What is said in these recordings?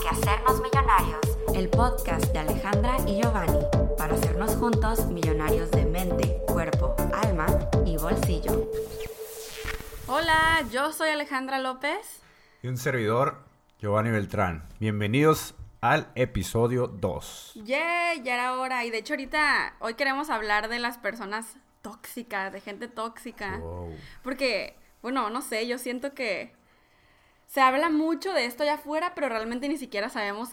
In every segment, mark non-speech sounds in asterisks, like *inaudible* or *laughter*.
que hacernos millonarios, el podcast de Alejandra y Giovanni, para hacernos juntos millonarios de mente, cuerpo, alma y bolsillo. Hola, yo soy Alejandra López. Y un servidor, Giovanni Beltrán. Bienvenidos al episodio 2. Yeah, ya era hora. Y de hecho ahorita, hoy queremos hablar de las personas tóxicas, de gente tóxica. Wow. Porque, bueno, no sé, yo siento que se habla mucho de esto allá afuera, pero realmente ni siquiera sabemos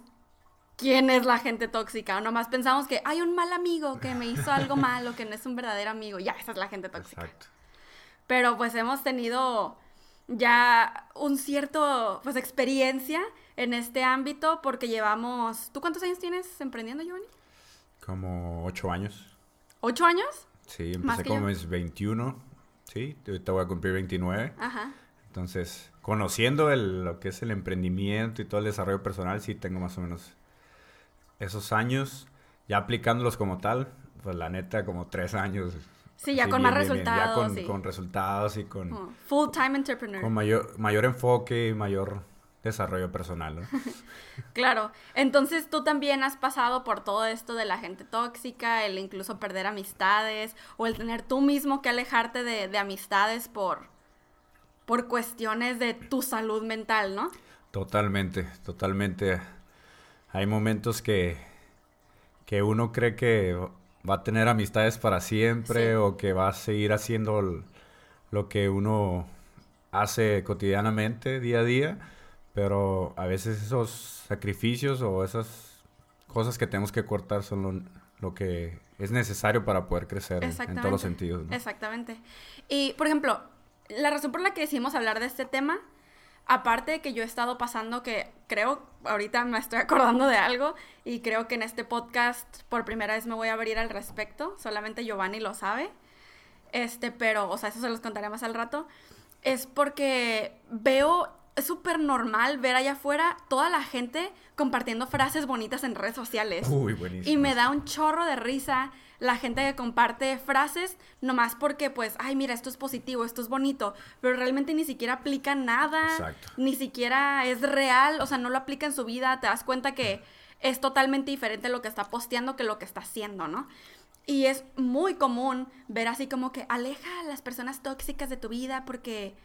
quién es la gente tóxica. O nomás pensamos que hay un mal amigo que me hizo algo *laughs* malo, que no es un verdadero amigo. Ya, esa es la gente tóxica. Exacto. Pero pues hemos tenido ya un cierto, pues, experiencia en este ámbito porque llevamos... ¿Tú cuántos años tienes emprendiendo, Giovanni? Como 8 años. ¿Ocho años? Sí, empecé como yo. mis 21. Sí, ahorita voy a cumplir 29. Ajá. Entonces, conociendo el- lo que es el emprendimiento y todo el desarrollo personal, sí tengo más o menos esos años. Ya aplicándolos como tal, pues la neta, como 3 años. Sí, ya con más bien, bien. Ya resultados, con, sí. con resultados y con, Como Full-time entrepreneur. con mayor, mayor enfoque y mayor desarrollo personal, ¿no? *laughs* Claro. Entonces tú también has pasado por todo esto de la gente tóxica, el incluso perder amistades o el tener tú mismo que alejarte de, de amistades por, por cuestiones de tu salud mental, ¿no? Totalmente, totalmente. Hay momentos que, que uno cree que va a tener amistades para siempre Sí. o que va a seguir haciendo lo que uno hace cotidianamente, día a día, pero a veces esos sacrificios o esas cosas que tenemos que cortar son lo, lo que es necesario para poder crecer en- en todos los sentidos. ¿no? Exactamente. Y, por ejemplo, la razón por la que decidimos hablar de este tema, aparte de que yo he estado pasando que creo, ahorita me estoy acordando de algo y creo que en este podcast por primera vez me voy a abrir al respecto, solamente Giovanni lo sabe, este, pero, o sea, eso se los contaré más al rato, es porque veo, es súper normal ver allá afuera toda la gente compartiendo frases bonitas en redes sociales. Uy, buenísimo. Y me da un chorro de risa la gente que comparte frases nomás porque pues, ay, mira, esto es positivo, esto es bonito, pero realmente ni siquiera aplica nada, Exacto. ni siquiera es real, o sea, no lo aplica en su vida, te das cuenta que es totalmente diferente lo que está posteando que lo que está haciendo, ¿no? Y es muy común ver así como que aleja a las personas tóxicas de tu vida porque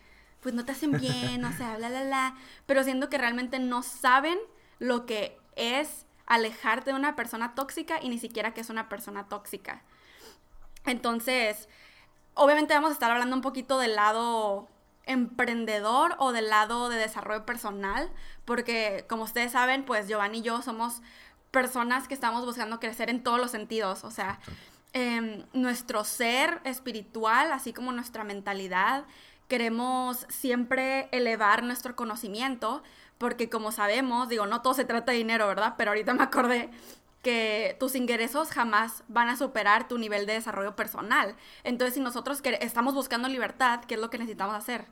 pues no te hacen bien, o sea, bla, bla, bla, pero siendo que realmente no saben lo que es alejarte de una persona tóxica y ni siquiera que es una persona tóxica. Entonces, obviamente vamos a estar hablando un poquito del lado emprendedor o del lado de desarrollo personal, porque como ustedes saben, pues Giovanni y yo somos personas que estamos buscando crecer en todos los sentidos, o sea, em, nuestro ser espiritual, así como nuestra mentalidad, queremos siempre elevar nuestro conocimiento, porque como sabemos, digo, no todo se trata de dinero, ¿verdad? Pero ahorita me acordé que tus ingresos jamás van a superar tu nivel de desarrollo personal. Entonces, si nosotros quere- estamos buscando libertad, ¿qué es lo que necesitamos hacer?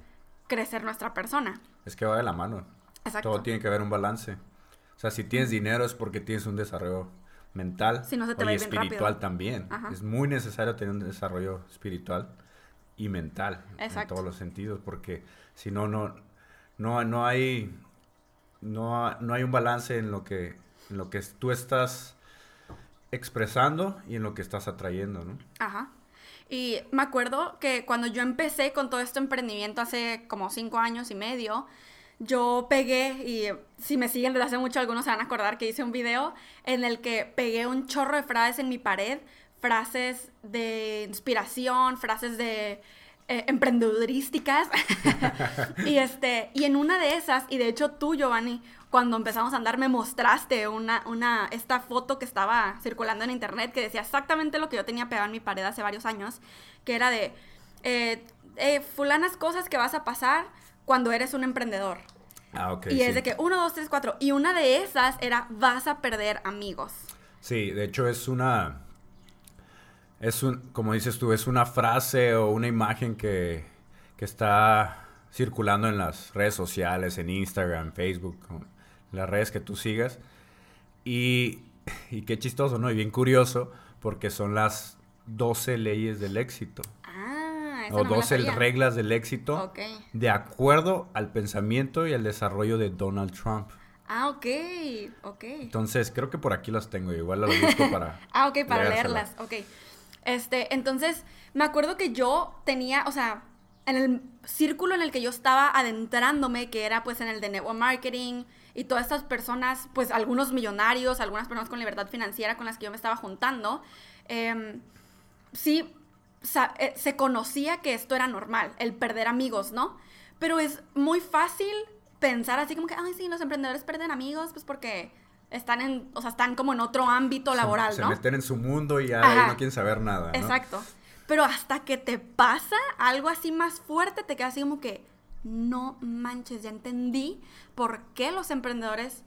Crecer nuestra persona. Es que va de la mano. Exacto. Todo tiene que haber un balance. O sea, si tienes dinero es porque tienes un desarrollo mental Si no, se te y va espiritual rápido. también. Ajá. Es muy necesario tener un desarrollo espiritual y mental Exacto. en todos los sentidos, porque si no, no, no, no hay, no, no hay un balance en lo que, en lo que tú estás expresando y en lo que estás atrayendo, ¿no? Ajá. Y me acuerdo que cuando yo empecé con todo este emprendimiento hace como cinco años y medio, yo pegué, y si me siguen desde hace mucho, algunos se van a acordar que hice un video en el que pegué un chorro de frases en mi pared, frases de inspiración, frases de eh, emprendedorísticas. *laughs* y, este, y en una de esas, y de hecho tú, Giovanni, cuando empezamos a andar me mostraste una, una, esta foto que estaba circulando en internet que decía exactamente lo que yo tenía pegado en mi pared hace varios años, que era de eh, eh, fulanas cosas que vas a pasar cuando eres un emprendedor. Ah, ok. y sí. es de que uno, dos, tres, cuatro. Y una de esas era vas a perder amigos. Sí, de hecho es una, es un, como dices tú, es una frase o una imagen que, que está circulando en las redes sociales, en Instagram, Facebook, las redes que tú sigas. Y, y qué chistoso, ¿no? Y bien curioso, porque son las 12 leyes del éxito. Ah, O no me la 12 sabía. reglas del éxito de acuerdo al pensamiento y al desarrollo de Donald Trump. Ah, ok, ok. Entonces, creo que por aquí las tengo. Igual las busco para. *laughs* ah, ok, para leérselas. leerlas. Ok. Este, entonces, me acuerdo que yo tenía, o sea, en el círculo en el que yo estaba adentrándome, que era pues en el de network marketing y todas estas personas, pues algunos millonarios, algunas personas con libertad financiera con las que yo me estaba juntando, em, sí eh, se conocía que esto era normal, el perder amigos, ¿no? Pero es muy fácil pensar así como que, ay, sí, los emprendedores pierden amigos, pues porque están en, o sea, están como en otro ámbito laboral, se, se ¿no? meten en su mundo y ya Ajá. no quieren saber nada. ¿no? Exacto. Pero hasta que te pasa algo así más fuerte, te quedas así como que, no manches, ya entendí por qué los emprendedores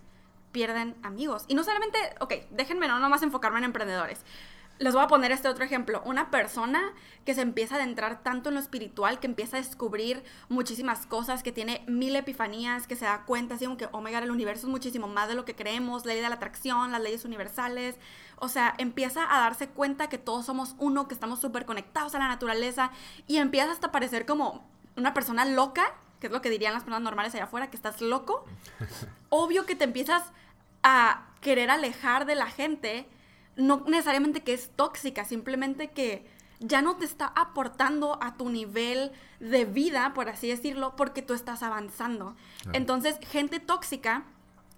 pierden amigos. Y no solamente, ok, déjenme no nomás enfocarme en emprendedores. Les voy a poner este otro ejemplo. Una persona que se empieza a adentrar tanto en lo espiritual, que empieza a descubrir muchísimas cosas, que tiene mil epifanías, que se da cuenta así como que, oh my God, el universo es muchísimo más de lo que creemos, ley de la atracción, las leyes universales. O sea, empieza a darse cuenta que todos somos uno, que estamos súper conectados a la naturaleza y empieza hasta a parecer como una persona loca, que es lo que dirían las personas normales allá afuera, que estás loco. *laughs* Obvio que te empiezas a querer alejar de la gente, no necesariamente que es tóxica, simplemente que ya no te está aportando a tu nivel de vida, por así decirlo, porque tú estás avanzando. Entonces, gente tóxica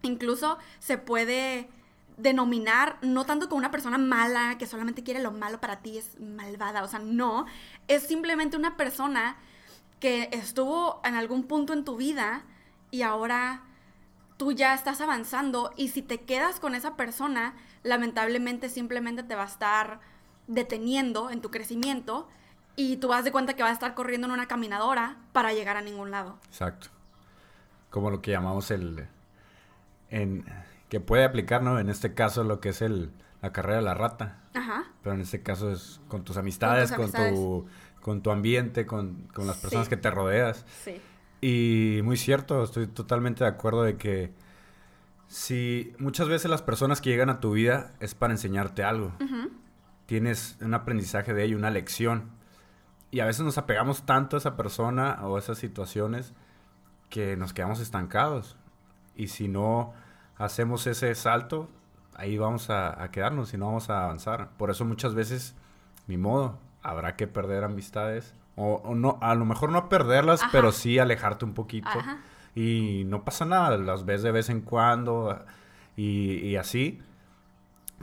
incluso se puede denominar no tanto como una persona mala que solamente quiere lo malo para ti, es malvada, o sea, no, es simplemente una persona que estuvo en algún punto en tu vida y ahora tú ya estás avanzando y si te quedas con esa persona, lamentablemente simplemente te va a estar deteniendo en tu crecimiento y tú vas de cuenta que vas a estar corriendo en una caminadora para llegar a ningún lado. Exacto. Como lo que llamamos el... En, que puede aplicar, ¿no? En este caso lo que es el, la carrera de la rata. Ajá. Pero en este caso es con tus amistades, con, amistades. tu, con tu ambiente, con, con las personas Sí. que te rodeas. Sí. Y muy cierto, estoy totalmente de acuerdo de que si muchas veces las personas que llegan a tu vida es para enseñarte algo. Tienes un aprendizaje de ello, una lección. Y a veces nos apegamos tanto a esa persona o a esas situaciones que nos quedamos estancados. Y si no hacemos ese salto, ahí vamos a, a quedarnos y no vamos a avanzar. Por eso muchas veces, ni modo, habrá que perder amistades. O, o no, a lo mejor no perderlas, Ajá. pero sí alejarte un poquito. Ajá. Y no pasa nada, las ves de vez en cuando y, y así.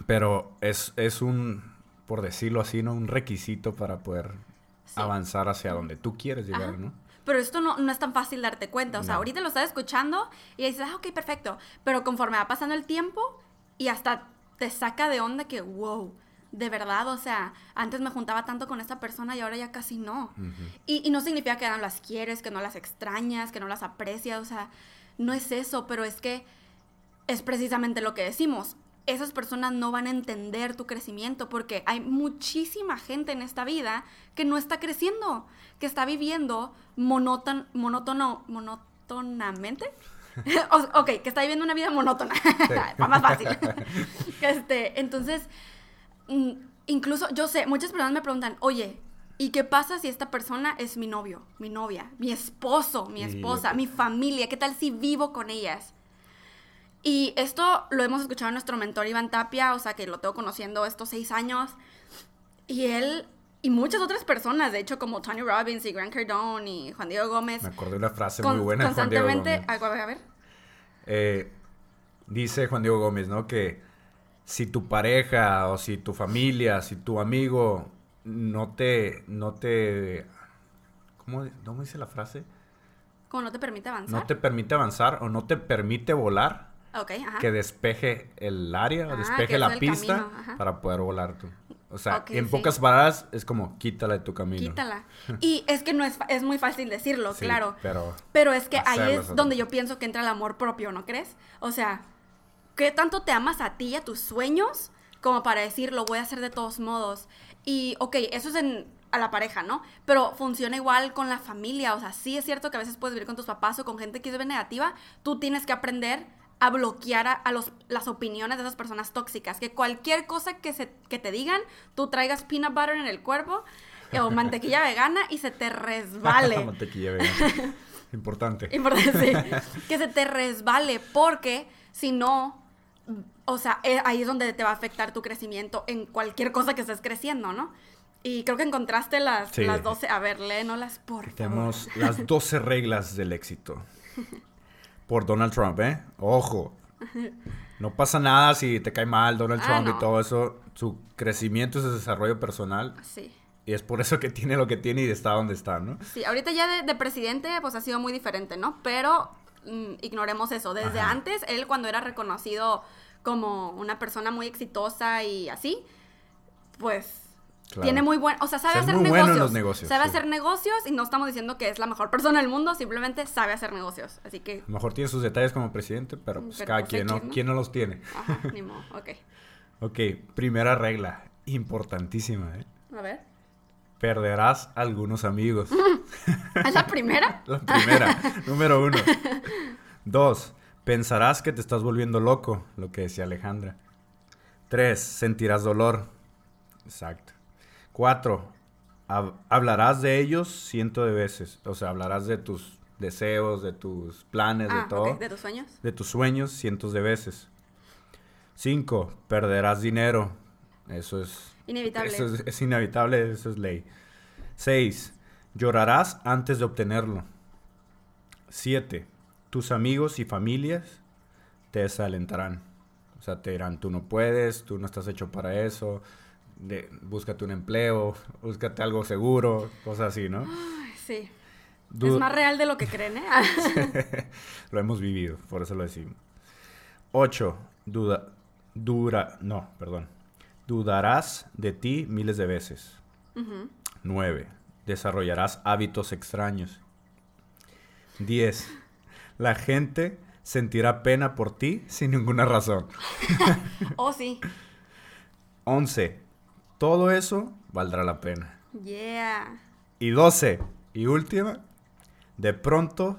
Pero es, es un, por decirlo así, ¿no? Un requisito para poder Sí. avanzar hacia donde tú quieres llegar, Ajá. ¿no? Pero esto no, no es tan fácil darte cuenta. O sea, No. ahorita lo estás escuchando y dices, ah, ok, perfecto. Pero conforme va pasando el tiempo y hasta te saca de onda que, wow, de verdad, o sea, antes me juntaba tanto con esta persona y ahora ya casi no. Y, y no significa que no las quieres, que no las extrañas, que no las aprecias, o sea, no es eso, pero es que es precisamente lo que decimos. Esas personas no van a entender tu crecimiento porque hay muchísima gente en esta vida que no está creciendo, que está viviendo monóton, monótono, monótonamente. *laughs* *laughs* Ok, que está viviendo una vida monótona. Va *laughs* más fácil. este, entonces, incluso, yo sé, muchas personas me preguntan, oye, ¿y qué pasa si esta persona es mi novio, mi novia, mi esposo, mi esposa, mi familia? ¿Qué tal si vivo con ellas? Y esto lo hemos escuchado a nuestro mentor Iván Tapia, o sea, que lo tengo conociendo estos seis años. Y él, y muchas otras personas, de hecho, como Tony Robbins y Grant Cardone y Juan Diego Gómez, Me acordé de una frase muy buena de Juan Diego Gómez. a ver. Eh, dice Juan Diego Gómez, ¿no? Que si tu pareja o si tu familia, si tu amigo no te, no te, ¿cómo, cómo dice la frase? como no te permite avanzar. No te permite avanzar o no te permite volar, Ok, ajá. que despeje el área, Ah, despeje es la pista camino, para poder volar tú. O sea, en sí. pocas palabras es como quítala de tu camino. Quítala. *laughs* Y es que no es, es muy fácil decirlo, Sí, claro. Pero Pero es que ahí es donde yo pienso que entra el amor propio, ¿no crees? O sea, ¿qué tanto te amas a ti y a tus sueños como para decir, lo voy a hacer de todos modos? Y, ok, eso es en, a la pareja, ¿no? Pero funciona igual con la familia. O sea, sí es cierto que a veces puedes vivir con tus papás o con gente que es negativa. Tú tienes que aprender a bloquear a, a los, las opiniones de esas personas tóxicas. Que cualquier cosa que, se, que te digan, tú traigas peanut butter en el cuerpo eh, o mantequilla *laughs* vegana y se te resbale. *laughs* Mantequilla vegana. *laughs* Importante. Importante, sí. que se te resbale porque Si no, o sea, eh, ahí es donde te va a afectar tu crecimiento en cualquier cosa que estés creciendo, ¿no? Y creo que encontraste las, Sí. las 12. A ver, léenolas, por favor. Tenemos las 12 reglas del éxito. Por Donald Trump, ¿eh? Ojo. No pasa nada si te cae mal Donald Ah, Trump no. y todo eso. Su crecimiento y su desarrollo personal. Sí. Y es por eso que tiene lo que tiene y está donde está, ¿no? Sí, ahorita ya de, de presidente, pues ha sido muy diferente, ¿no? Pero mm, ignoremos eso. Desde Ajá. antes, él cuando era reconocido como una persona muy exitosa y así, pues Claro. tiene muy buen, o sea, sabe O sea, es hacer negocios. bueno en los negocios, Sabe sí. hacer negocios y no estamos diciendo que es la mejor persona del mundo, simplemente sabe hacer negocios. Así que, A lo mejor tiene sus detalles como presidente, pero pues Pero, cada pues, quien, ¿no? ¿Quién no los tiene? ajá, ni modo, ok. *laughs* Ok, primera regla. Importantísima, ¿eh? A ver. Perderás algunos amigos. *laughs* ¿Es la primera? *laughs* La primera, número uno. Dos, pensarás que te estás volviendo loco, lo que decía Alejandra. Tres, sentirás dolor. Exacto. Cuatro, hab- hablarás de ellos ciento de veces. O sea, hablarás de tus deseos, de tus planes, Ah, de todo. ok, de tus sueños. de tus sueños cientos de veces. Cinco, perderás dinero. Eso es... Inevitable. Eso es, es inevitable, eso es ley. Seis, llorarás antes de obtenerlo. Siete, tus amigos y familias te desalentarán. O sea, te dirán, tú no puedes, tú no estás hecho para eso, de- búscate un empleo, búscate algo seguro, cosas así, ¿no? Sí. Du- Es más real de lo que creen, ¿eh? *laughs* lo hemos vivido, por eso lo decimos. 8. Duda, dura, no, perdón. Dudarás de ti miles de veces. Ujú. 9. Desarrollarás hábitos extraños. 10. La gente sentirá pena por ti sin ninguna razón. *laughs* Oh, sí. 11. Todo eso valdrá la pena. Yeah. Y 12. Y última. De pronto,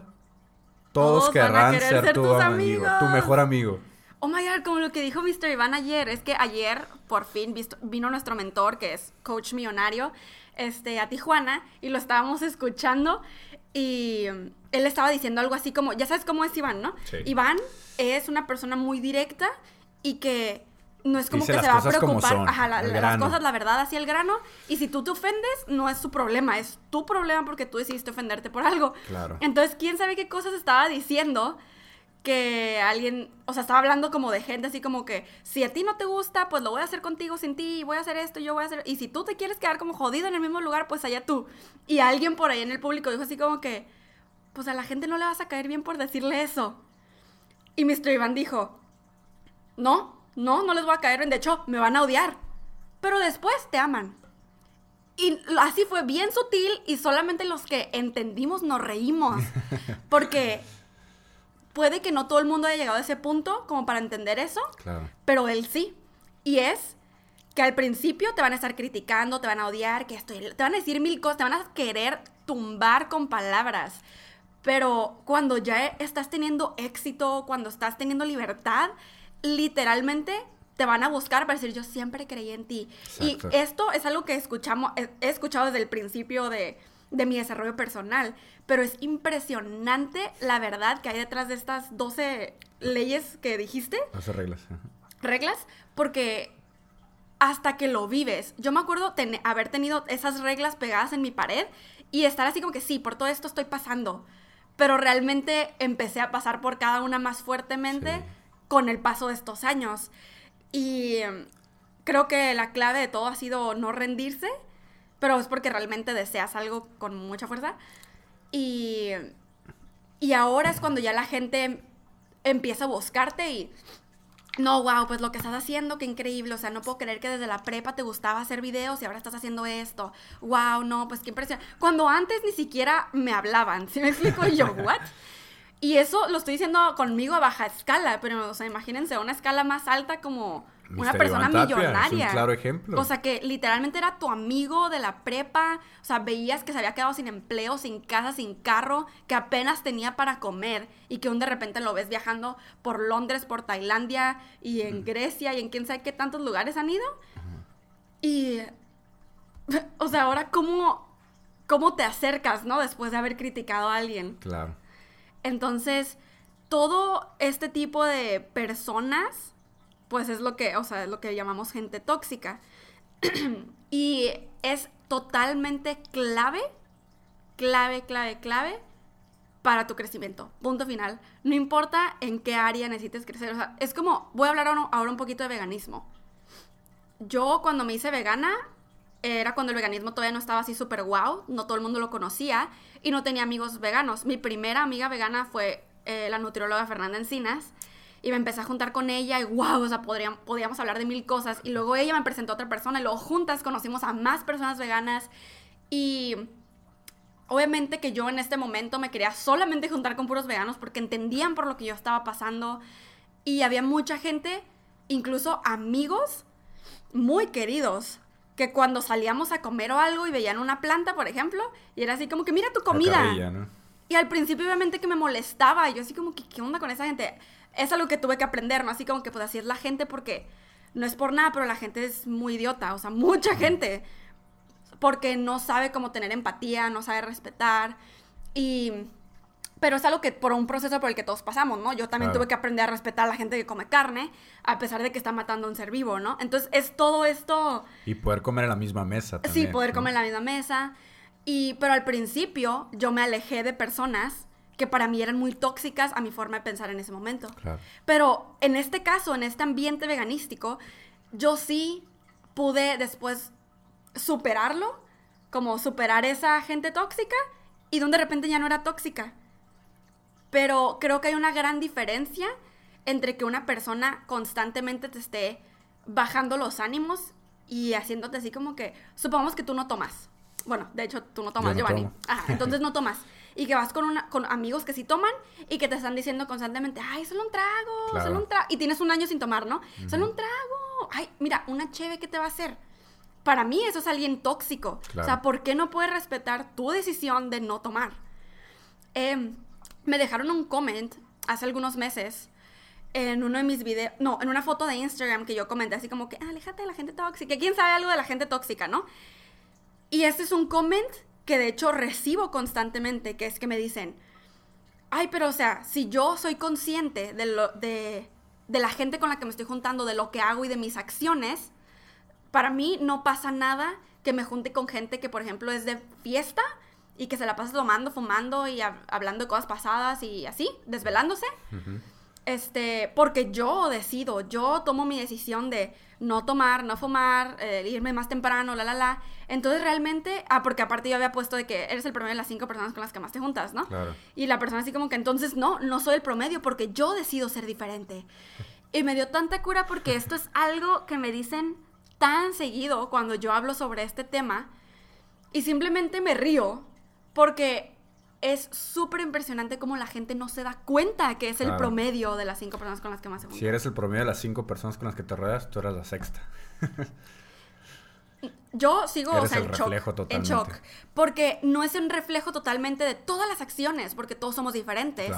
todos, querrán ser, ser tu amigo, tu mejor amigo. Oh my god, como lo que dijo Mr. Iván ayer, es que ayer por fin visto- vino nuestro mentor, que es coach millonario, este, a Tijuana, y lo estábamos escuchando, y él estaba diciendo algo así como, ya sabes cómo es Iván, ¿no? Sí. Iván es una persona muy directa y que no es como Dice que se va a preocupar, son, ajá, la- al las cosas, la verdad, así el grano, y si tú te ofendes, no es su problema, es tu problema porque tú decidiste ofenderte por algo. Claro. Entonces, quién sabe qué cosas estaba diciendo que alguien, o sea, estaba hablando como de gente así como que si a ti no te gusta, pues lo voy a hacer contigo sin ti, voy a hacer esto, yo voy a hacer, y si tú te quieres quedar como jodido en el mismo lugar, pues allá tú. Y alguien por ahí en el público dijo así como que, pues a la gente no le vas a caer bien por decirle eso. Y Mr. Iván dijo, no, no, no les voy a caer bien, de hecho, me van a odiar, pero después te aman. Y así fue bien sutil y solamente los que entendimos nos reímos. Porque puede que no todo el mundo haya llegado a ese punto como para entender eso, Claro. pero él sí. Y es que al principio te van a estar criticando, te van a odiar, que esto, y- te van a decir mil cosas, te van a querer tumbar con palabras. Pero cuando ya estás teniendo éxito, cuando estás teniendo libertad, literalmente te van a buscar para decir yo siempre creí en ti. Exacto. Y esto es algo que escuchamos, he escuchado desde el principio de, de mi desarrollo personal, pero es impresionante la verdad que hay detrás de estas 12 leyes que dijiste Hace reglas. ajá. reglas porque hasta que lo vives. Yo me acuerdo ten- haber tenido esas reglas pegadas en mi pared y estar así como que sí, por todo esto estoy pasando. Pero realmente empecé a pasar por cada una más fuertemente Sí. con el paso de estos años. Y em, creo que la clave de todo ha sido no rendirse, pero es porque realmente deseas algo con mucha fuerza. Y, y ahora es cuando ya la gente empieza a buscarte y no, wow, pues lo que estás haciendo, qué increíble. O sea, no puedo creer que desde la prepa te gustaba hacer videos y ahora estás haciendo esto. Wow, no, pues qué impresión. Cuando antes ni siquiera me hablaban, ¿sí me explico? Y yo, *laughs* ¿what? Y eso lo estoy diciendo conmigo a baja escala, pero, o sea, imagínense, a una escala más alta como una persona millonaria. Es un claro ejemplo. O sea, que literalmente era tu amigo de la prepa. O sea, veías que se había quedado sin empleo, sin casa, sin carro, que apenas tenía para comer y que un de repente lo ves viajando por Londres, por Tailandia y en Grecia y en quién sabe qué tantos lugares han ido. Y, *laughs* o sea, ahora cómo, cómo te acercas, ¿no? Después de haber criticado a alguien. Claro. Entonces, todo este tipo de personas, pues es lo que, o sea, es lo que llamamos gente tóxica. *clears throat* y es totalmente clave, clave, clave, clave para tu crecimiento. Punto final. No importa en qué área necesites crecer. O sea, es como, voy a hablar ahora un poquito de veganismo. Yo cuando me hice vegana, era cuando el veganismo todavía no estaba así súper wow, no todo el mundo lo conocía y no tenía amigos veganos. Mi primera amiga vegana fue eh, la nutrióloga Fernanda Encinas y me empecé a juntar con ella y wow, o sea, podíamos hablar de mil cosas. Y luego ella me presentó a otra persona y luego juntas conocimos a más personas veganas. Y obviamente que yo en este momento me quería solamente juntar con puros veganos porque entendían por lo que yo estaba pasando. Y había mucha gente, incluso amigos muy queridos que cuando salíamos a comer o algo y veían una planta, por ejemplo, y era así como que mira tu comida. Y al principio obviamente que me molestaba, yo así como que qué onda con esa gente. Es algo que tuve que aprender, ¿no? Así como que pues así es la gente porque no es por nada, pero la gente es muy idiota, o sea, mucha gente porque no sabe cómo tener empatía, no sabe respetar y pero es algo que por un proceso por el que todos pasamos, ¿no? Yo también tuve que aprender a respetar a la gente que come carne, a pesar de que está matando a un ser vivo, ¿no? Entonces es todo esto... Y poder comer en la misma mesa. También, sí, poder comer en la misma mesa. Y, pero al principio yo me alejé de personas que para mí eran muy tóxicas a mi forma de pensar en ese momento. Claro. Pero en este caso, en este ambiente veganístico, yo sí pude después superarlo, como superar esa gente tóxica y donde de repente ya no era tóxica pero creo que hay una gran diferencia entre que una persona constantemente te esté bajando los ánimos y haciéndote así como que, supongamos que tú no tomas. Bueno, de hecho, tú no tomas, Giovanni. entonces no tomas. Y que vas con, una, con amigos que sí toman y que te están diciendo constantemente, ay, solo un trago, solo un trago. Y tienes un año sin tomar, ¿no? Solo un trago. Ay, mira, una cheve, ¿qué te va a hacer? Para mí eso es alguien tóxico. O sea, ¿por qué no puedes respetar tu decisión de no tomar? Eh, me dejaron un comment hace algunos meses en uno de mis videos, no, en una foto de Instagram que yo comenté así como que, aléjate de la gente tóxica. ¿Quién sabe algo de la gente tóxica, no? Y este es un comment que de hecho recibo constantemente, que es que me dicen, ay, pero o sea, si yo soy consciente de, lo, de, de la gente con la que me estoy juntando, de lo que hago y de mis acciones, para mí no pasa nada que me junte con gente que, por ejemplo, es de fiesta y que se la pasa tomando, fumando y hablando de cosas pasadas y así, desvelándose. Este, porque yo decido, yo tomo mi decisión de no tomar, no fumar, eh, irme más temprano, la, la, la. Entonces realmente, ah, porque aparte yo había puesto de que eres el promedio de las cinco personas con las que más te juntas, ¿no? Claro. Y la persona así como que entonces no, no soy el promedio porque yo decido ser diferente. Y me dio tanta cura porque *laughs* esto es algo que me dicen tan seguido cuando yo hablo sobre este tema y simplemente me río porque es súper impresionante cómo la gente no se da cuenta que es el promedio de las cinco personas con las que más se junta. Si eres el promedio de las cinco personas con las que te rodeas, tú eres la sexta. *laughs* yo sigo en, shock, en shock. Porque no es un reflejo totalmente de todas las acciones, porque todos somos diferentes.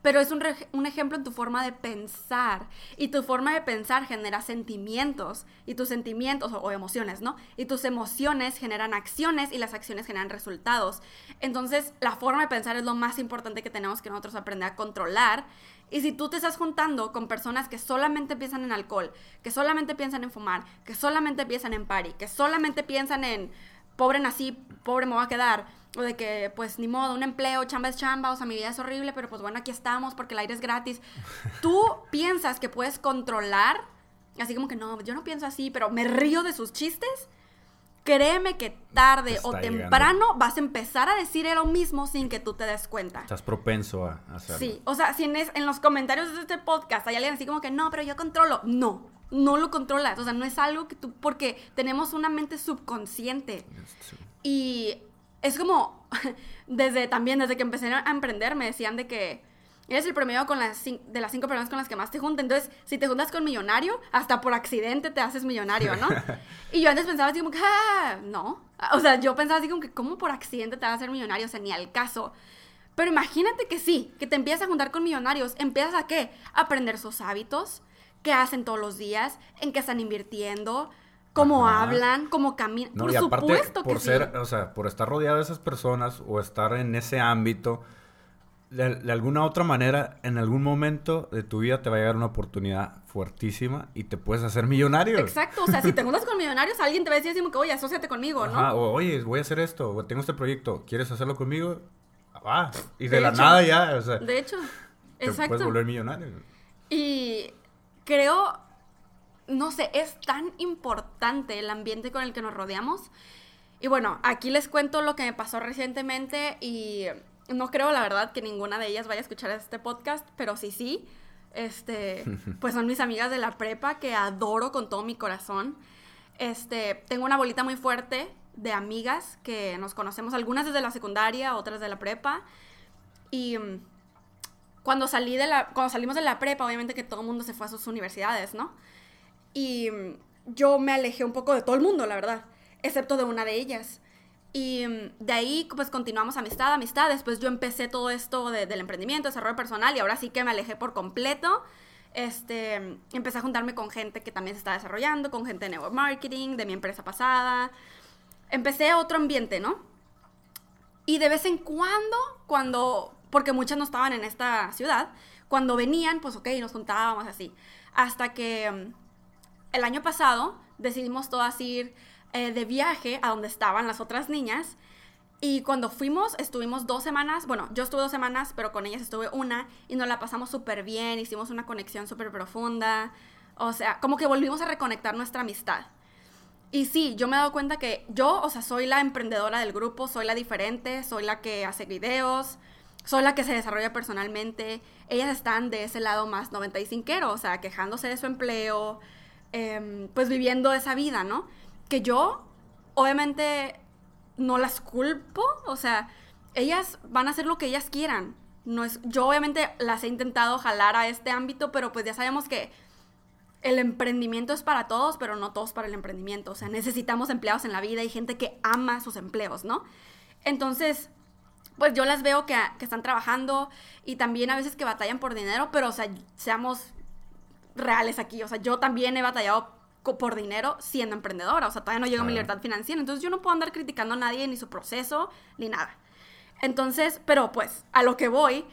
Pero es un, un, ejemplo en tu forma de pensar. Y tu forma de pensar genera sentimientos. Y tus sentimientos, o, emociones, ¿no? Y tus emociones generan acciones y las acciones generan resultados. Entonces, la forma de pensar es lo más importante que tenemos que nosotros aprender a controlar. Y si tú te estás juntando con personas que solamente piensan en alcohol, que solamente piensan en fumar, que solamente piensan en party, que solamente piensan en pobre nací, pobre me voy a quedar, o de que pues ni modo, un empleo, chamba es chamba, o sea, mi vida es horrible, pero pues bueno, aquí estamos porque el aire es gratis. *laughs* Tú piensas que puedes controlar, así como que no, yo no pienso así, pero me río de sus chistes créeme que tarde o temprano vas a empezar a decir lo mismo sin que tú te des cuenta. Estás propenso a hacerlo. Sí, o sea, si en, en los comentarios de este podcast hay alguien así como que no, pero yo controlo. No, no lo controlas. O sea, no es algo que tú, porque tenemos una mente subconsciente. Y es como, *laughs* desde también, desde que empecé a emprender, me decían de que eres el promedio con las de las cinco personas con las que más te juntas. Entonces, si te juntas con millonario, hasta por accidente te haces millonario, ¿no? *laughs* y yo antes pensaba así como que, ah, no. O sea, yo pensaba así como que, ¿cómo por accidente te vas a hacer millonario? O sea, ni al caso. Pero imagínate que sí, que te empiezas a juntar con millonarios. ¿Empiezas a qué? A aprender sus hábitos, qué hacen todos los días, en qué están invirtiendo, cómo hablan, cómo caminan. por supuesto por ser, o sea, por estar rodeado de esas personas o estar en ese ámbito de, alguna otra manera, en algún momento de tu vida te va a llegar una oportunidad fuertísima y te puedes hacer millonario. Exacto, o sea, si te juntas con millonarios, alguien te va a decir que, oye, asóciate conmigo, ¿no? o oye, voy a hacer esto, o tengo este proyecto, ¿quieres hacerlo conmigo? Ah, y de, la nada ya, o sea. De hecho, exacto. Te puedes volver millonario. Y creo, no sé, es tan importante el ambiente con el que nos rodeamos. Y bueno, aquí les cuento lo que me pasó recientemente y no creo, la verdad, que ninguna de ellas vaya a escuchar este podcast, pero sí, sí. Este, *laughs* pues son mis amigas de la prepa que adoro con todo mi corazón. Este, tengo una bolita muy fuerte de amigas que nos conocemos, algunas desde la secundaria, otras de la prepa. Y mm, cuando salí de la, cuando salimos de la prepa, obviamente que todo el mundo se fue a sus universidades, ¿no? Y mm, yo me alejé un poco de todo el mundo, la verdad, excepto de una de ellas. Y mm, de ahí, pues continuamos amistad, amistad. Después yo empecé todo esto del emprendimiento, desarrollo personal, y ahora sí que me alejé por completo. Este, empecé a juntarme con gente que también se está desarrollando, con gente de network marketing, de mi empresa pasada. Empecé otro ambiente, ¿no? Y de vez en cuando, cuando, porque muchas no estaban en esta ciudad, cuando venían, pues ok, nos juntábamos así. Hasta que mm, el año pasado decidimos todas ir eh, de viaje a donde estaban las otras niñas. Y cuando fuimos, estuvimos dos semanas, bueno, yo estuve dos semanas, pero con ellas estuve una y nos la pasamos súper bien, hicimos una conexión súper profunda, o sea, como que volvimos a reconectar nuestra amistad. Y sí, yo me he dado cuenta que yo, o sea, soy la emprendedora del grupo, soy la diferente, soy la que hace videos, soy la que se desarrolla personalmente. Ellas están de ese lado más 95, o sea, quejándose de su empleo, em, pues viviendo esa vida, ¿no? Que yo, obviamente, no las culpo, o sea, ellas van a hacer lo que ellas quieran. No es, yo obviamente las he intentado jalar a este ámbito, pero pues ya sabemos que el emprendimiento es para todos, pero no todos para el emprendimiento. O sea, necesitamos empleados en la vida y gente que ama sus empleos, ¿no? Entonces, pues yo las veo que, que están trabajando y también a veces que batallan por dinero, pero o sea, seamos reales aquí. O sea, yo también he batallado por dinero siendo emprendedora. O sea, todavía no llego a mi libertad financiera. Entonces yo no puedo andar criticando a nadie ni su proceso ni nada. Entonces, pero pues a lo que voy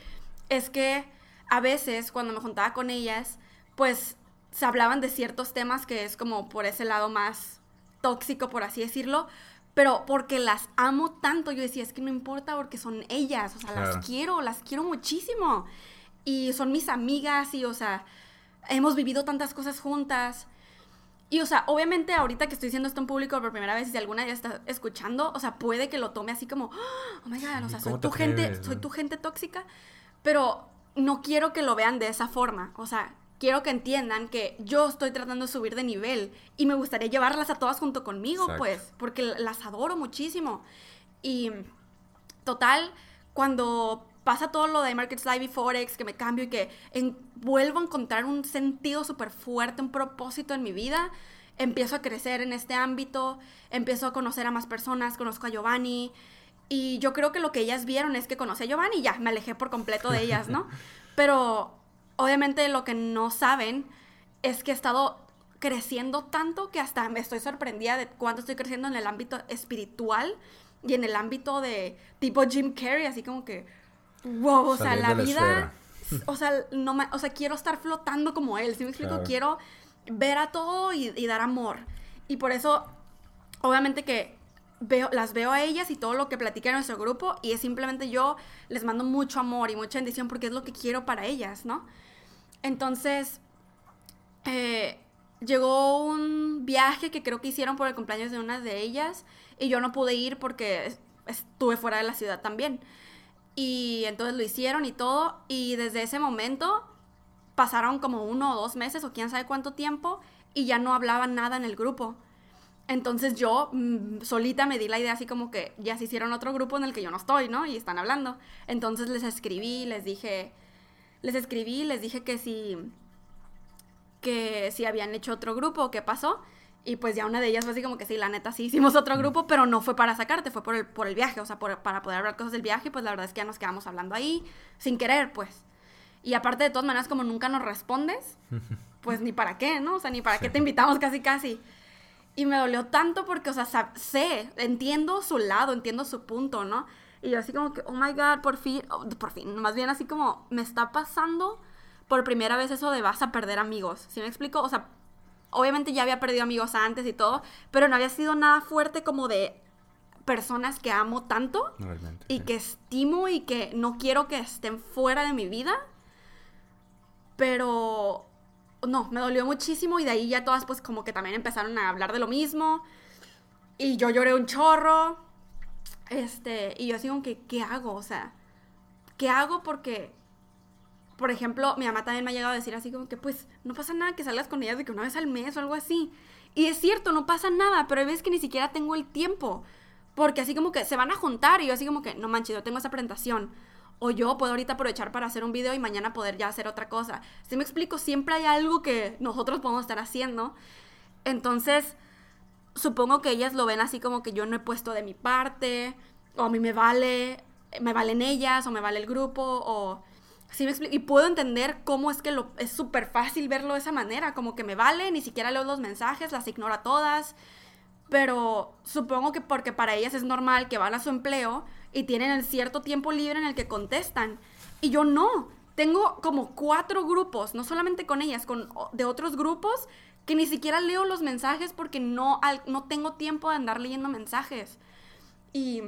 es que a veces cuando me juntaba con ellas, pues se hablaban de ciertos temas que es como por ese lado más tóxico, por así decirlo. Pero porque las amo tanto, yo decía, es que no importa porque son ellas, o sea, las quiero, las quiero muchísimo. Y son mis amigas y, o sea, hemos vivido tantas cosas juntas. Y, o sea, obviamente ahorita que estoy diciendo esto en público por primera vez si alguna ya está escuchando, o sea, puede que lo tome así como, oh my God, o sea, soy tu gente, soy tu gente tóxica, pero no quiero que lo vean de esa forma, o sea, quiero que entiendan que yo estoy tratando de subir de nivel y me gustaría llevarlas a todas junto conmigo, pues, porque las adoro muchísimo. Y total, cuando pasa todo lo de Markets Live y Forex, que me cambio y que vuelvo a encontrar un sentido súper fuerte, un propósito en mi vida, empiezo a crecer en este ámbito, empiezo a conocer a más personas, conozco a Giovanni. Y yo creo que lo que ellas vieron es que conocí a Giovanni y ya, me alejé por completo de ellas, ¿no? *laughs* Pero obviamente lo que no saben es que he estado creciendo tanto que hasta me estoy sorprendida de cuánto estoy creciendo en el ámbito espiritual y en el ámbito de tipo Jim Carrey, así como que, wow, o sea, la, vida, o sea, no o sea, quiero estar flotando como él, ¿sí me explico? Quiero ver a todo y, dar amor. Y por eso, obviamente que veo, las veo a ellas y todo lo que platica en nuestro grupo y es simplemente yo les mando mucho amor y mucha bendición porque es lo que quiero para ellas, ¿no? Entonces, eh, llegó un viaje que creo que hicieron por el cumpleaños de una de ellas y yo no pude ir porque estuve fuera de la ciudad también. Y entonces lo hicieron y todo. Y desde ese momento pasaron como uno o dos meses o quién sabe cuánto tiempo y ya no hablaban nada en el grupo. Entonces yo mm, solita me di la idea así como que ya se hicieron otro grupo en el que yo no estoy, ¿no? Y están hablando. Entonces les escribí, les dije, les escribí, les dije que si, que si habían hecho otro grupo, qué pasó. Y pues ya una de ellas fue así como que sí, la neta sí hicimos otro grupo, pero no fue para sacarte, fue por el, por el viaje, o sea, para poder hablar cosas del viaje, pues la verdad es que ya nos quedamos hablando ahí, sin querer, pues. Y aparte de todas maneras, como nunca nos respondes, *laughs* pues ni para qué, ¿no? O sea, ni para qué te invitamos casi, casi. Y me dolió tanto porque, o sea, sé, entiendo su lado, entiendo su punto, ¿no? Y yo así como que, oh my god, por fin, oh, por fin, más bien así como me está pasando por primera vez eso de vas a perder amigos. ¿Sí me explico? O sea, obviamente ya había perdido amigos antes y todo, pero no había sido nada fuerte como de personas que amo tanto Realmente, y sí. que estimo y que no quiero que estén fuera de mi vida. Pero no, me dolió muchísimo y de ahí ya todas pues como que también empezaron a hablar de lo mismo. Y yo lloré un chorro. Este, y yo así como que, ¿qué hago? O sea, ¿qué hago? Porque, por ejemplo, mi mamá también me ha llegado a decir así como que, pues, no pasa nada que salgas con ellas de que una vez al mes o algo así. Y es cierto, no pasa nada, pero hay veces que ni siquiera tengo el tiempo. Porque así como que se van a juntar y yo así como que, no manches, yo tengo esa presentación. O yo puedo ahorita aprovechar para hacer un video y mañana poder ya hacer otra cosa. Si me explico, siempre hay algo que nosotros podemos estar haciendo. Entonces, supongo que ellas lo ven así como que yo no he puesto de mi parte, o a mí me vale, me valen ellas, o me vale el grupo, o... Sí me. Y puedo entender cómo es que lo, es súper fácil verlo de esa manera, como que me vale, ni siquiera leo los mensajes, las ignoro a todas. Pero supongo que porque para ellas es normal que van a su empleo y tienen el cierto tiempo libre en el que contestan. Y yo no. Tengo como cuatro grupos, no solamente con ellas, con de otros grupos que ni siquiera leo los mensajes porque no, no tengo tiempo de andar leyendo mensajes. Y